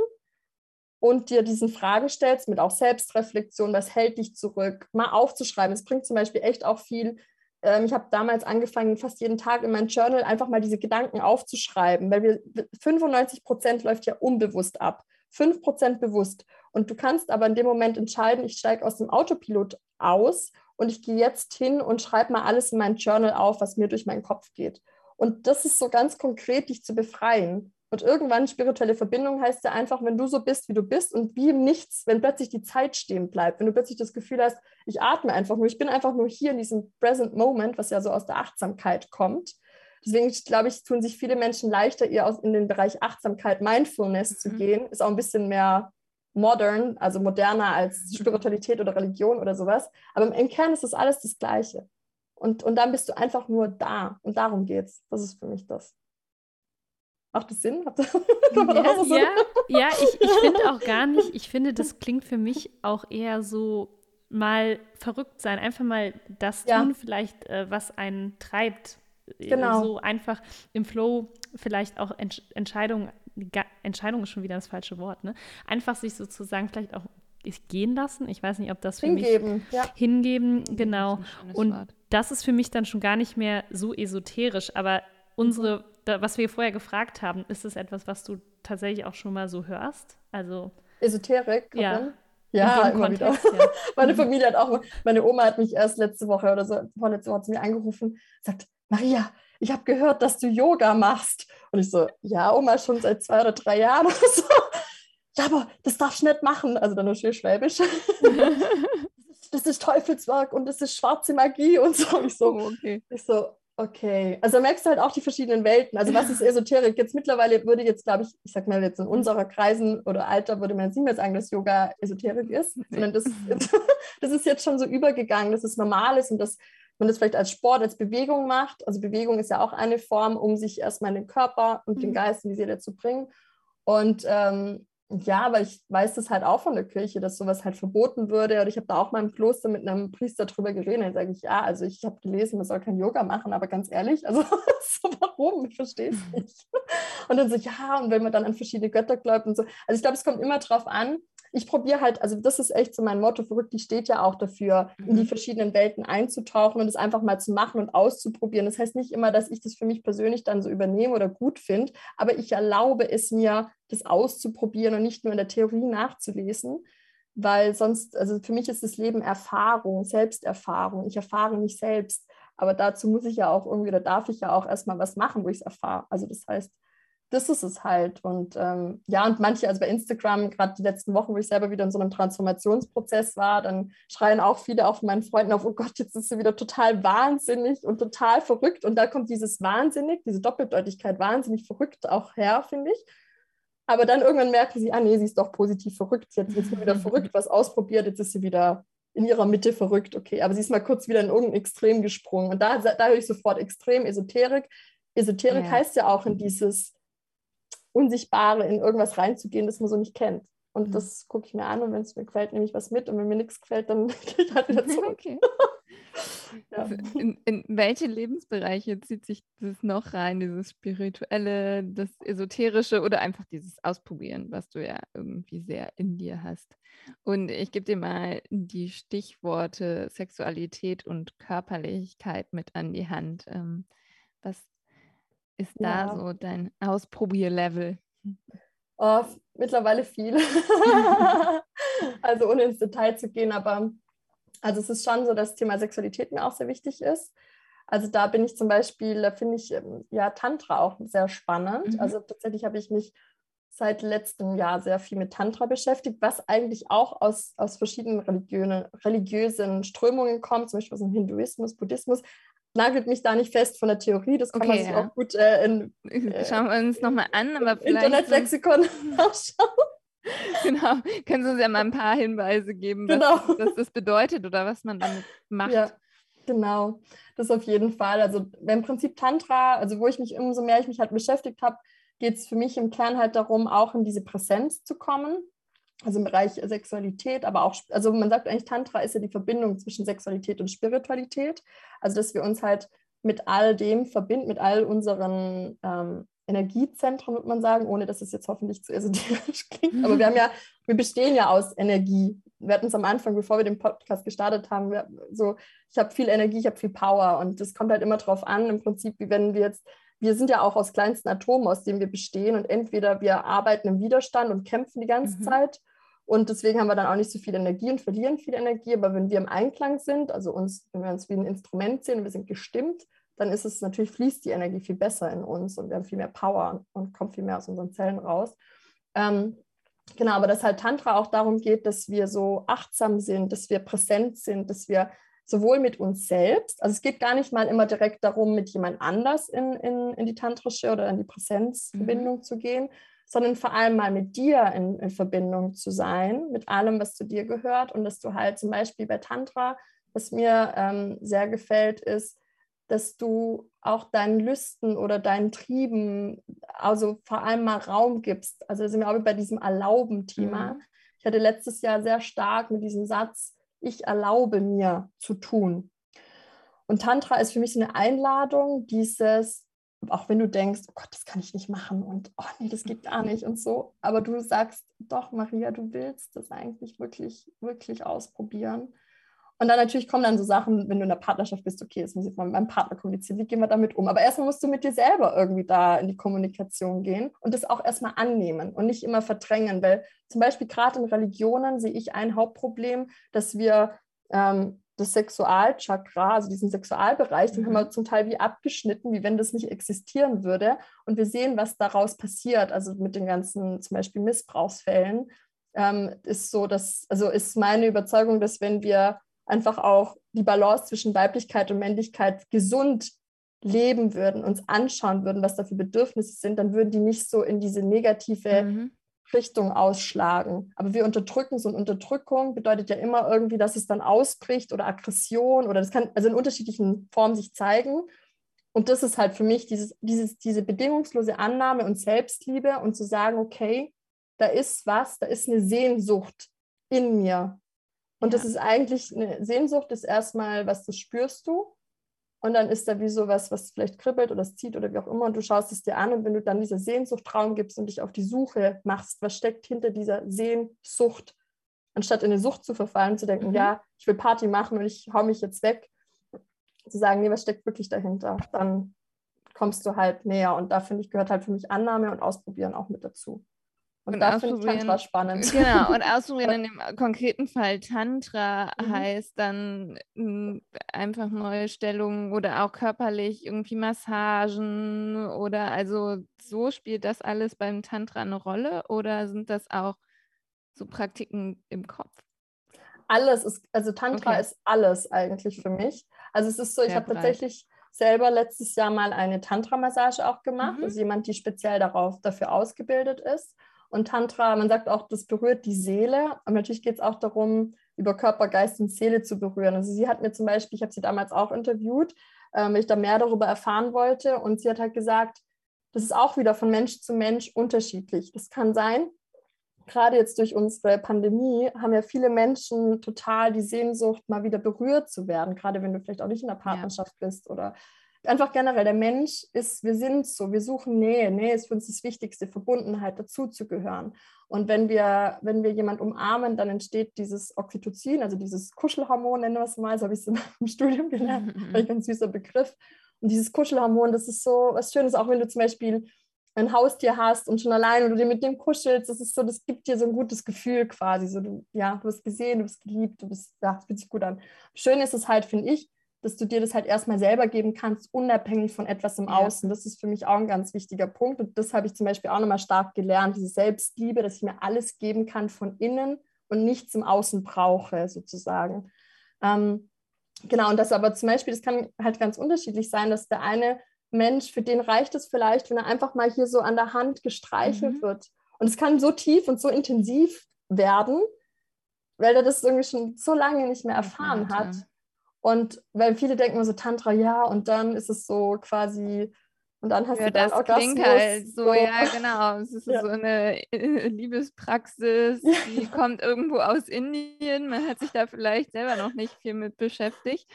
und dir diesen Frage stellst, mit auch Selbstreflexion, was hält dich zurück, mal aufzuschreiben. Es bringt zum Beispiel echt auch viel. Ähm, ich habe damals angefangen, fast jeden Tag in meinem Journal einfach mal diese Gedanken aufzuschreiben, weil wir 95 Prozent läuft ja unbewusst ab. 5% bewusst. Und du kannst aber in dem Moment entscheiden, ich steige aus dem Autopilot aus und ich gehe jetzt hin und schreibe mal alles in mein Journal auf, was mir durch meinen Kopf geht. Und das ist so ganz konkret, dich zu befreien. Und irgendwann spirituelle Verbindung heißt ja einfach, wenn du so bist, wie du bist und wie im Nichts, wenn plötzlich die Zeit stehen bleibt, wenn du plötzlich das Gefühl hast, ich atme einfach nur, ich bin einfach nur hier in diesem Present Moment, was ja so aus der Achtsamkeit kommt. Deswegen glaube ich, tun sich viele Menschen leichter, eher in den Bereich Achtsamkeit, Mindfulness mhm. zu gehen. Ist auch ein bisschen mehr modern, also moderner als mhm. Spiritualität oder Religion oder sowas. Aber im Kern ist das alles das Gleiche. Und, und dann bist du einfach nur da. Und darum geht's. Das ist für mich das. Macht das Sinn? ja, ja, ja, ich, ich finde auch gar nicht, ich finde, das klingt für mich auch eher so mal verrückt sein, einfach mal das ja. tun, vielleicht, äh, was einen treibt, genau. so einfach im Flow vielleicht auch Entsch Entscheidungen, Entscheidung ist schon wieder das falsche Wort, ne? Einfach sich sozusagen vielleicht auch gehen lassen. Ich weiß nicht, ob das für hingeben, mich ja. hingeben, genau. Und Wort. das ist für mich dann schon gar nicht mehr so esoterisch, aber unsere, mhm. da, was wir vorher gefragt haben, ist es etwas, was du tatsächlich auch schon mal so hörst? Also Esoterik? Ja. Ja, immer Kontext, wieder. Ja. meine Familie hat auch, meine Oma hat mich erst letzte Woche oder so, vorletzte Woche zu mir angerufen, sagt, Maria, ich habe gehört, dass du Yoga machst. Und ich so, ja, Oma, schon seit zwei oder drei Jahren oder so. Ja, aber das darfst du nicht machen. Also dann nur schön schwäbisch. das ist Teufelswerk und das ist schwarze Magie und so. Und ich so, oh, okay. ich so, Okay, also merkst du halt auch die verschiedenen Welten. Also was ist Esoterik? Jetzt mittlerweile würde jetzt, glaube ich, ich sag mal jetzt in unserer Kreisen oder Alter würde man jetzt nicht mehr sagen, dass Yoga Esoterik ist, sondern das, das ist jetzt schon so übergegangen, dass es normal ist und dass man das vielleicht als Sport, als Bewegung macht. Also Bewegung ist ja auch eine Form, um sich erstmal den Körper und den mhm. Geist in die Seele zu bringen. Und ähm, ja, aber ich weiß das halt auch von der Kirche, dass sowas halt verboten würde. Und ich habe da auch mal im Kloster mit einem Priester drüber geredet. Dann sage ich, ja, also ich habe gelesen, man soll kein Yoga machen, aber ganz ehrlich, also so, warum? Ich verstehe es nicht. Und dann so, ja, und wenn man dann an verschiedene Götter glaubt und so. Also ich glaube, es kommt immer drauf an, ich probiere halt, also das ist echt so mein Motto, verrückt, die steht ja auch dafür, in die mhm. verschiedenen Welten einzutauchen und es einfach mal zu machen und auszuprobieren. Das heißt nicht immer, dass ich das für mich persönlich dann so übernehme oder gut finde, aber ich erlaube es mir, das auszuprobieren und nicht nur in der Theorie nachzulesen, weil sonst, also für mich ist das Leben Erfahrung, Selbsterfahrung. Ich erfahre mich selbst, aber dazu muss ich ja auch irgendwie, oder darf ich ja auch erstmal was machen, wo ich es erfahre. Also das heißt, das ist es halt. Und ähm, ja, und manche, also bei Instagram, gerade die letzten Wochen, wo ich selber wieder in so einem Transformationsprozess war, dann schreien auch viele auch von meinen Freunden auf, oh Gott, jetzt ist sie wieder total wahnsinnig und total verrückt. Und da kommt dieses Wahnsinnig, diese Doppeldeutigkeit, wahnsinnig verrückt auch her, finde ich. Aber dann irgendwann merken sie, ah nee, sie ist doch positiv verrückt. Sie hat jetzt wieder verrückt was ausprobiert, jetzt ist sie wieder in ihrer Mitte verrückt, okay. Aber sie ist mal kurz wieder in irgendein Extrem gesprungen. Und da, da höre ich sofort extrem Esoterik. Esoterik ja. heißt ja auch in dieses Unsichtbare in irgendwas reinzugehen, das man so nicht kennt. Und mhm. das gucke ich mir an und wenn es mir gefällt, nehme ich was mit und wenn mir nichts gefällt, dann gehe ich halt wieder zurück. Okay. ja. in, in, welche Lebensbereiche zieht sich das noch rein, dieses Spirituelle, das Esoterische oder einfach dieses Ausprobieren, was du ja irgendwie sehr in dir hast? Und ich gebe dir mal die Stichworte Sexualität und Körperlichkeit mit an die Hand. Ähm, was ist ja. da so dein Ausprobierlevel? Oh, mittlerweile viel. also ohne ins Detail zu gehen, aber also es ist schon so, dass das Thema Sexualität mir auch sehr wichtig ist. Also da bin ich zum Beispiel, da finde ich ähm, ja Tantra auch sehr spannend. Mhm. Also tatsächlich habe ich mich seit letztem Jahr sehr viel mit Tantra beschäftigt, was eigentlich auch aus, aus verschiedenen religiösen Strömungen kommt, zum Beispiel aus dem Hinduismus, Buddhismus, nagelt mich da nicht fest von der Theorie. Das kann okay, man sich ja. auch gut äh, in äh, Schauen wir uns nochmal an, aber vielleicht. Internetlexikon nachschauen. Genau, können Sie uns ja mal ein paar Hinweise geben, genau. was, was das bedeutet oder was man damit macht. Ja, genau, das auf jeden Fall. Also im Prinzip Tantra, also wo ich mich umso mehr ich mich halt beschäftigt habe, geht es für mich im Kern halt darum, auch in diese Präsenz zu kommen also im Bereich Sexualität, aber auch, also man sagt eigentlich, Tantra ist ja die Verbindung zwischen Sexualität und Spiritualität. Also, dass wir uns halt mit all dem verbinden, mit all unseren ähm, Energiezentren, würde man sagen, ohne dass es jetzt hoffentlich zu esoterisch klingt. Aber wir haben ja, wir bestehen ja aus Energie. Wir hatten es am Anfang, bevor wir den Podcast gestartet haben, wir, so, ich habe viel Energie, ich habe viel Power und das kommt halt immer darauf an, im Prinzip, wie wenn wir jetzt wir sind ja auch aus kleinsten Atomen, aus denen wir bestehen und entweder wir arbeiten im Widerstand und kämpfen die ganze mhm. Zeit und deswegen haben wir dann auch nicht so viel Energie und verlieren viel Energie. Aber wenn wir im Einklang sind, also uns, wenn wir uns wie ein Instrument sehen, wir sind gestimmt, dann ist es natürlich, fließt die Energie viel besser in uns und wir haben viel mehr Power und kommt viel mehr aus unseren Zellen raus. Ähm, genau, aber dass halt Tantra auch darum geht, dass wir so achtsam sind, dass wir präsent sind, dass wir sowohl mit uns selbst, also es geht gar nicht mal immer direkt darum, mit jemand anders in, in, in die tantrische oder in die Präsenzverbindung mhm. zu gehen, sondern vor allem mal mit dir in, in, Verbindung zu sein, mit allem, was zu dir gehört und dass du halt zum Beispiel bei Tantra, was mir ähm, sehr gefällt, ist, dass du auch deinen Lüsten oder deinen Trieben, also vor allem mal Raum gibst. Also sind wir auch bei diesem Erlauben-Thema. Mhm. Ich hatte letztes Jahr sehr stark mit diesem Satz, ich erlaube mir zu tun. Und Tantra ist für mich so eine Einladung, dieses, auch wenn du denkst, oh Gott, das kann ich nicht machen und oh nee, das geht gar nicht und so, aber du sagst, doch, Maria, du willst das eigentlich wirklich, wirklich ausprobieren. Und dann natürlich kommen dann so Sachen, wenn du in der Partnerschaft bist, okay, jetzt muss ich mal mit meinem Partner kommunizieren, wie gehen wir damit um? Aber erstmal musst du mit dir selber irgendwie da in die Kommunikation gehen und das auch erstmal annehmen und nicht immer verdrängen, weil zum Beispiel gerade in Religionen sehe ich ein Hauptproblem, dass wir ähm, das Sexualchakra, also diesen Sexualbereich, den haben wir mhm. zum Teil wie abgeschnitten, wie wenn das nicht existieren würde. Und wir sehen, was daraus passiert, also mit den ganzen zum Beispiel Missbrauchsfällen. Ähm, ist so, dass, also ist meine Überzeugung, dass wenn wir einfach auch die Balance zwischen Weiblichkeit und Männlichkeit gesund leben würden, uns anschauen würden, was da für Bedürfnisse sind, dann würden die nicht so in diese negative mhm. Richtung ausschlagen. Aber wir unterdrücken es und Unterdrückung bedeutet ja immer irgendwie, dass es dann ausbricht oder Aggression oder das kann also in unterschiedlichen Formen sich zeigen. Und das ist halt für mich dieses, dieses, diese bedingungslose Annahme und Selbstliebe und zu sagen, okay, da ist was, da ist eine Sehnsucht in mir. Und ja. das ist eigentlich eine Sehnsucht, ist erstmal, was das spürst du. Und dann ist da wie so was, was vielleicht kribbelt oder es zieht oder wie auch immer. Und du schaust es dir an. Und wenn du dann dieser Sehnsucht Raum gibst und dich auf die Suche machst, was steckt hinter dieser Sehnsucht, anstatt in eine Sucht zu verfallen, zu denken, mhm. ja, ich will Party machen und ich hau mich jetzt weg, zu sagen, nee, was steckt wirklich dahinter? Dann kommst du halt näher. Und da finde ich, gehört halt für mich Annahme und Ausprobieren auch mit dazu. Und, und da finde ich Tantra spannend. Genau, und ausprobieren in dem konkreten Fall Tantra mhm. heißt dann hm, einfach neue Stellungen oder auch körperlich irgendwie Massagen oder also so spielt das alles beim Tantra eine Rolle oder sind das auch so Praktiken im Kopf? Alles ist, also Tantra okay. ist alles eigentlich für mich. Also es ist so, ich habe tatsächlich selber letztes Jahr mal eine Tantra-Massage auch gemacht, mhm. also jemand, die speziell darauf dafür ausgebildet ist. Und Tantra, man sagt auch, das berührt die Seele. Aber natürlich geht es auch darum, über Körper, Geist und Seele zu berühren. Also sie hat mir zum Beispiel, ich habe sie damals auch interviewt, äh, weil ich da mehr darüber erfahren wollte. Und sie hat halt gesagt, das ist auch wieder von Mensch zu Mensch unterschiedlich. Das kann sein, gerade jetzt durch unsere Pandemie haben ja viele Menschen total die Sehnsucht, mal wieder berührt zu werden, gerade wenn du vielleicht auch nicht in der Partnerschaft ja. bist oder einfach generell, der Mensch ist, wir sind so, wir suchen Nähe. Nähe ist für uns das Wichtigste, Verbundenheit, dazuzugehören. Und wenn wir, wenn wir jemanden umarmen, dann entsteht dieses Oxytocin, also dieses Kuschelhormon, nennen wir es mal, so habe ich es im Studium gelernt, ein ganz süßer Begriff. Und dieses Kuschelhormon, das ist so was Schönes, auch wenn du zum Beispiel ein Haustier hast und schon allein und du dir mit dem kuschelst, das ist so, das gibt dir so ein gutes Gefühl quasi. So, du, ja, du bist gesehen, du bist geliebt, du bist, ja, das fühlt sich gut an. Schön ist es halt, finde ich, dass du dir das halt erstmal selber geben kannst, unabhängig von etwas im Außen. Ja. Das ist für mich auch ein ganz wichtiger Punkt. Und das habe ich zum Beispiel auch nochmal stark gelernt, diese Selbstliebe, dass ich mir alles geben kann von innen und nichts im Außen brauche, sozusagen. Ähm, genau, und das aber zum Beispiel, das kann halt ganz unterschiedlich sein, dass der eine Mensch, für den reicht es vielleicht, wenn er einfach mal hier so an der Hand gestreichelt mhm. wird. Und es kann so tief und so intensiv werden, weil er das irgendwie schon so lange nicht mehr erfahren ja, hat. Und weil viele denken so Tantra, ja, und dann ist es so quasi, und dann hast ja, du das Orgasmus. klingt halt so, so, ja, genau. Es ist ja. so eine äh, Liebespraxis, ja. die kommt irgendwo aus Indien. Man hat sich da vielleicht selber noch nicht viel mit beschäftigt.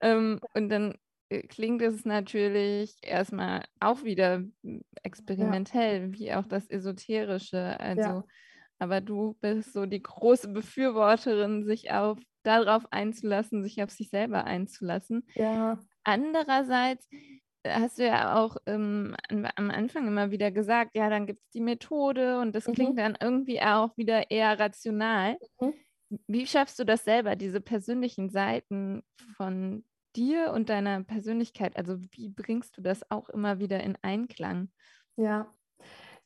Ähm, und dann äh, klingt es natürlich erstmal auch wieder experimentell, wie auch das Esoterische. Also, aber du bist so die große Befürworterin, sich auf darauf einzulassen, sich auf sich selber einzulassen. Ja. Andererseits äh, hast du ja auch ähm, am Anfang immer wieder gesagt, ja, dann gibt es die Methode und das mhm. klingt dann irgendwie auch wieder eher rational. Mhm. Wie schaffst du das selber, diese persönlichen Seiten von dir und deiner Persönlichkeit? Also wie bringst du das auch immer wieder in Einklang? Ja,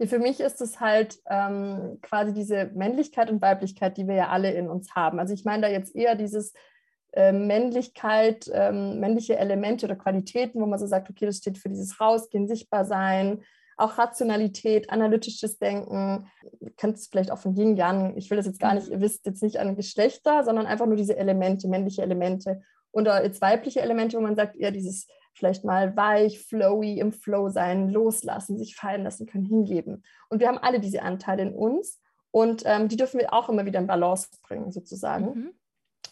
für mich ist es halt ähm, quasi diese Männlichkeit und Weiblichkeit, die wir ja alle in uns haben. Also ich meine da jetzt eher dieses äh, Männlichkeit, ähm, männliche Elemente oder Qualitäten, wo man so sagt, okay, das steht für dieses Rausgehen, Sichtbarsein, auch Rationalität, analytisches Denken. Ihr kennt es vielleicht auch von Yin Yang. Ich will das jetzt gar nicht, ihr wisst jetzt nicht an Geschlechter, sondern einfach nur diese Elemente, männliche Elemente. Oder jetzt weibliche Elemente, wo man sagt, eher dieses vielleicht mal weich, flowy, im Flow sein, loslassen, sich fallen lassen können, hingeben. Und wir haben alle diese Anteile in uns und ähm, die dürfen wir auch immer wieder in Balance bringen, sozusagen. Mhm.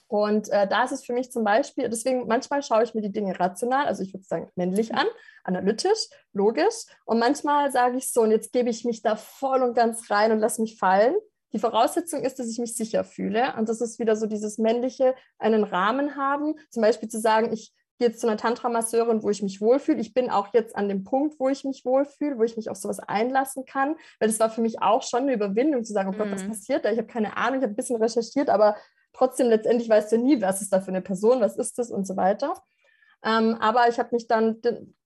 Und äh, da ist es für mich zum Beispiel, deswegen manchmal schaue ich mir die Dinge rational, also ich würde sagen männlich an, analytisch, logisch. Und manchmal sage ich so, und jetzt gebe ich mich da voll und ganz rein und lasse mich fallen. Die Voraussetzung ist, dass ich mich sicher fühle. Und das ist wieder so dieses männliche, einen Rahmen haben. Zum Beispiel zu sagen, ich jetzt zu einer Tantra-Masseurin, wo ich mich wohlfühle. Ich bin auch jetzt an dem Punkt, wo ich mich wohlfühle, wo ich mich auf sowas einlassen kann. Weil das war für mich auch schon eine Überwindung zu sagen, oh Gott, was mhm. passiert da? Ich habe keine Ahnung, ich habe ein bisschen recherchiert, aber trotzdem letztendlich weißt du nie, was ist da für eine Person, was ist das und so weiter. Ähm, aber ich habe mich dann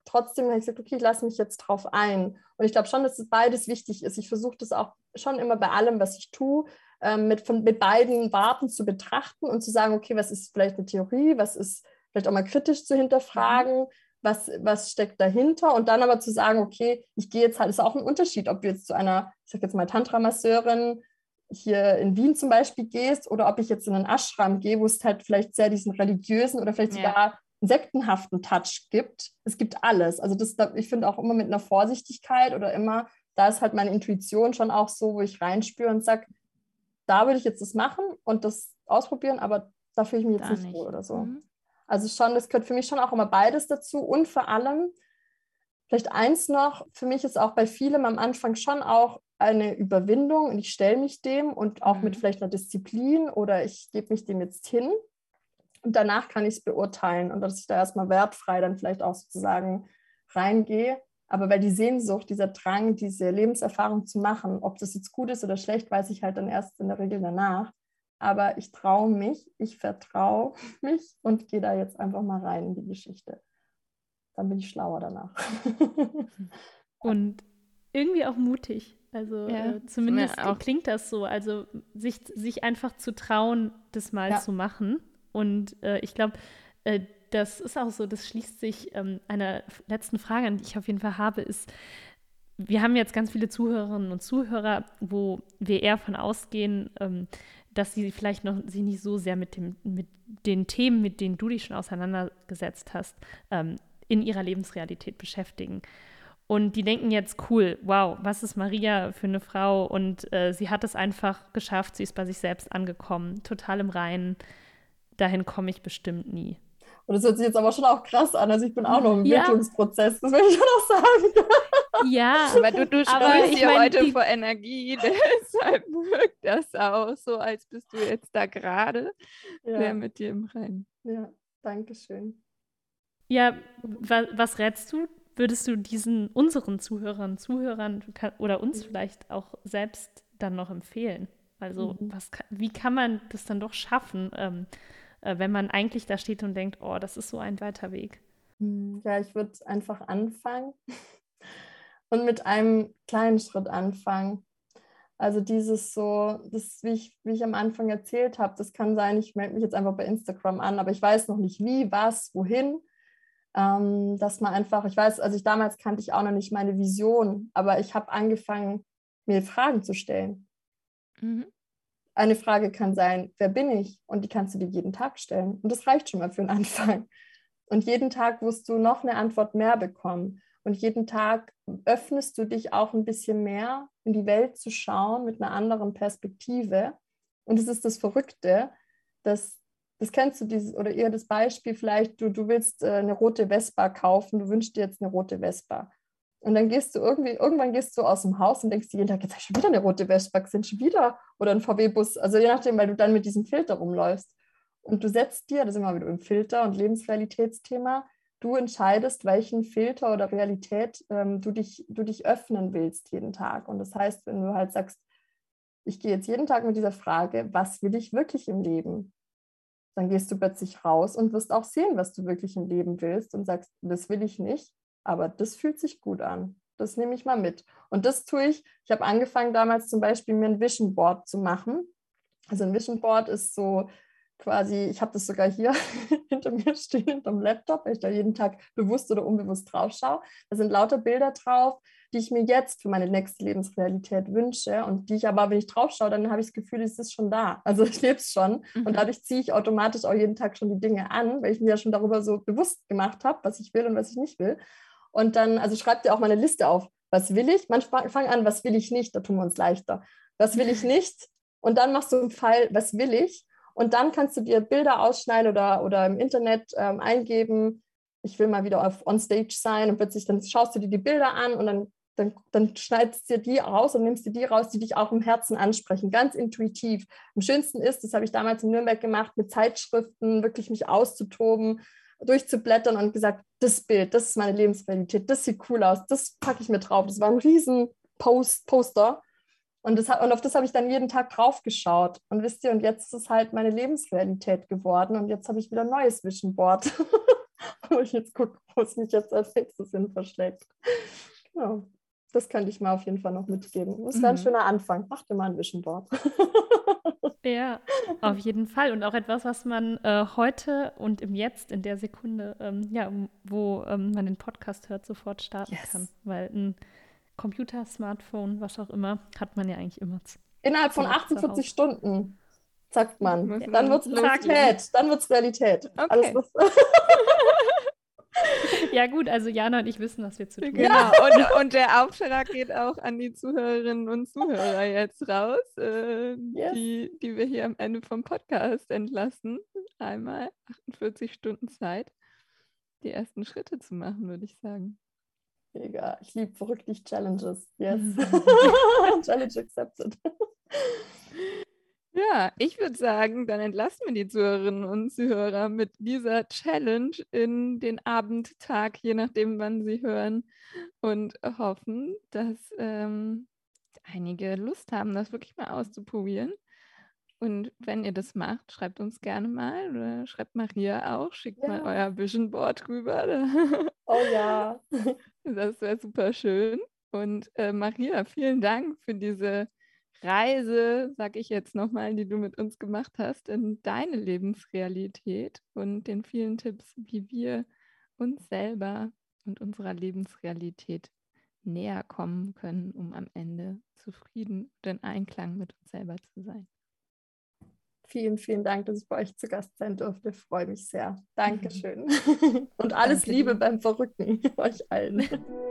trotzdem gesagt, okay, ich lasse mich jetzt drauf ein. Und ich glaube schon, dass beides wichtig ist. Ich versuche das auch schon immer bei allem, was ich tue, ähm, mit, von, mit beiden Warten zu betrachten und zu sagen, okay, was ist vielleicht eine Theorie, was ist vielleicht auch mal kritisch zu hinterfragen, was, was steckt dahinter und dann aber zu sagen, okay, ich gehe jetzt halt, ist auch ein Unterschied, ob du jetzt zu einer, ich sag jetzt mal Tantra-Masseurin hier in Wien zum Beispiel gehst oder ob ich jetzt in einen Ashram gehe, wo es halt vielleicht sehr diesen religiösen oder vielleicht sogar ja. sektenhaften Touch gibt. Es gibt alles. Also das, ich finde auch immer mit einer Vorsichtigkeit oder immer, da ist halt meine Intuition schon auch so, wo ich reinspüre und sage, da würde ich jetzt das machen und das ausprobieren, aber da fühle ich mich jetzt nicht, nicht wohl oder so. Mhm. Also schon, das gehört für mich schon auch immer beides dazu und vor allem, vielleicht eins noch, für mich ist auch bei vielem am Anfang schon auch eine Überwindung und ich stelle mich dem und auch mhm. mit vielleicht einer Disziplin oder ich gebe mich dem jetzt hin und danach kann ich es beurteilen und dass ich da erstmal wertfrei dann vielleicht auch sozusagen reingehe. Aber weil die Sehnsucht, dieser Drang, diese Lebenserfahrung zu machen, ob das jetzt gut ist oder schlecht, weiß ich halt dann erst in der Regel danach. Aber ich traue mich, ich vertraue mich und gehe da jetzt einfach mal rein in die Geschichte. Dann bin ich schlauer danach. und irgendwie auch mutig. Also ja, äh, zumindest auch. klingt das so. Also sich, sich einfach zu trauen, das mal ja. zu machen. Und äh, ich glaube, äh, das ist auch so, das schließt sich ähm, einer letzten Frage die ich auf jeden Fall habe, ist, wir haben jetzt ganz viele Zuhörerinnen und Zuhörer, wo wir eher von ausgehen, ähm, dass sie vielleicht noch sich nicht so sehr mit, dem, mit den Themen, mit denen du dich schon auseinandergesetzt hast, ähm, in ihrer Lebensrealität beschäftigen. Und die denken jetzt, cool, wow, was ist Maria für eine Frau? Und äh, sie hat es einfach geschafft, sie ist bei sich selbst angekommen, total im Reinen. Dahin komme ich bestimmt nie. Und das hört sich jetzt aber schon auch krass an. Also ich bin auch noch im ja. Entwicklungsprozess, das will ich schon noch sagen. Ja, aber du, du strahlst hier mein, heute die... vor Energie, deshalb wirkt das auch so, als bist du jetzt da gerade ja. mit dir im Reinen. Ja, danke schön. Ja, was, was rätst du würdest du diesen unseren Zuhörern, Zuhörern oder uns mhm. vielleicht auch selbst dann noch empfehlen? Also, mhm. was, wie kann man das dann doch schaffen, ähm, äh, wenn man eigentlich da steht und denkt, oh, das ist so ein weiter Weg? Mhm. Ja, ich würde einfach anfangen und mit einem kleinen Schritt anfangen. Also dieses so, das, wie ich, wie ich am Anfang erzählt habe, das kann sein, ich melde mich jetzt einfach bei Instagram an, aber ich weiß noch nicht wie, was, wohin ähm, dass man einfach, ich weiß, also ich damals kannte ich auch noch nicht meine Vision, aber ich habe angefangen, mir Fragen zu stellen. Mhm. Eine Frage kann sein, wer bin ich? Und die kannst du dir jeden Tag stellen. Und das reicht schon mal für einen Anfang. Und jeden Tag wirst du noch eine Antwort mehr bekommen. Und jeden Tag öffnest du dich auch ein bisschen mehr, in die Welt zu schauen mit einer anderen Perspektive. Und es ist das Verrückte, dass das kennst du dieses oder eher das Beispiel vielleicht, du, du willst äh, eine rote Vespa kaufen, du wünschst dir jetzt eine rote Vespa. Und dann gehst du irgendwie, irgendwann gehst du aus dem Haus und denkst jeden Tag, jetzt habe ich schon wieder eine rote Vespa gesehen, schon wieder. Oder ein VW-Bus, also je nachdem, weil du dann mit diesem Filter rumläufst. Und du setzt dir, das ist immer wieder im Filter und Lebensrealitätsthema, du entscheidest, welchen Filter oder Realität ähm, du, dich, du dich öffnen willst jeden Tag. Und das heißt, wenn du halt sagst, ich gehe jetzt jeden Tag mit dieser Frage, was will ich wirklich im Leben? dann gehst du plötzlich raus und wirst auch sehen, was du wirklich im Leben willst und sagst, das will ich nicht, aber das fühlt sich gut an. Das nehme ich mal mit. Und das tue ich. Ich habe angefangen damals zum Beispiel mir ein Vision Board zu machen. Also ein Vision Board ist so quasi, ich habe das sogar hier hinter mir stehen, hinterm Laptop, weil ich da jeden Tag bewusst oder unbewusst drauf schaue. Da sind lauter Bilder drauf, die ich mir jetzt für meine nächste Lebensrealität wünsche und die ich aber, wenn ich drauf schaue, dann habe ich das Gefühl, es ist schon da. Also ich lebe es schon mhm. und dadurch ziehe ich automatisch auch jeden Tag schon die Dinge an, weil ich mir ja schon darüber so bewusst gemacht habe, was ich will und was ich nicht will. Und dann, also schreibt dir auch mal eine Liste auf. Was will ich? Manchmal fang an, was will ich nicht? Da tun wir uns leichter. Was will ich nicht? Und dann machst du einen Fall, was will ich? Und dann kannst du dir Bilder ausschneiden oder, oder im Internet ähm, eingeben, ich will mal wieder auf Onstage sein und plötzlich dann schaust du dir die Bilder an und dann, dann, dann schneidest du dir die raus und nimmst dir die raus, die dich auch im Herzen ansprechen, ganz intuitiv. Am schönsten ist, das habe ich damals in Nürnberg gemacht, mit Zeitschriften wirklich mich auszutoben, durchzublättern und gesagt, das Bild, das ist meine Lebensrealität, das sieht cool aus, das packe ich mir drauf. Das war ein riesen Post, Poster und, das, und auf das habe ich dann jeden Tag drauf geschaut. Und wisst ihr, und jetzt ist es halt meine Lebensrealität geworden. Und jetzt habe ich wieder ein neues Vision Board, wo ich jetzt gucke, wo es mich jetzt als nächstes hin verschlägt. Genau. Das könnte ich mal auf jeden Fall noch mitgeben. Das wäre ein mhm. schöner Anfang. Mach dir mal ein Vision Board. ja, auf jeden Fall. Und auch etwas, was man äh, heute und im Jetzt, in der Sekunde, ähm, ja, wo ähm, man den Podcast hört, sofort starten yes. kann. Weil ein Computer, Smartphone, was auch immer, hat man ja eigentlich immer. Innerhalb von 48 Stunden, sagt man. Ja. Dann wird es Realität. Dann wird es Realität. Okay. Alles, was ja, gut, also Jana und ich wissen, was wir zu tun genau. haben. Genau, und, und, der Auftrag geht auch an die Zuhörerinnen und Zuhörer jetzt raus, äh, yes. die, die wir hier am Ende vom Podcast entlassen. Einmal 48 Stunden Zeit, die ersten Schritte zu machen, würde ich sagen. Mega. Ich liebe verrückt Challenges. Yes. Challenge accepted. Ja, ich würde sagen, dann entlassen wir die Zuhörerinnen und Zuhörer mit dieser Challenge in den Abendtag, je nachdem, wann sie hören, und hoffen, dass ähm, einige Lust haben, das wirklich mal auszuprobieren. Und wenn ihr das macht, schreibt uns gerne mal oder schreibt Maria auch, schickt ja. mal euer Vision Board rüber. Oh ja. Das wäre super schön. Und äh, Maria, vielen Dank für diese Reise, sag ich jetzt nochmal, die du mit uns gemacht hast, in deine Lebensrealität und den vielen Tipps, wie wir uns selber und unserer Lebensrealität näher kommen können, um am Ende zufrieden und in Einklang mit uns selber zu sein. Vielen, vielen Dank, dass ich bei euch zu Gast sein durfte. Ich freue mich sehr. Dankeschön. Und alles Danke Liebe beim Verrücken euch allen.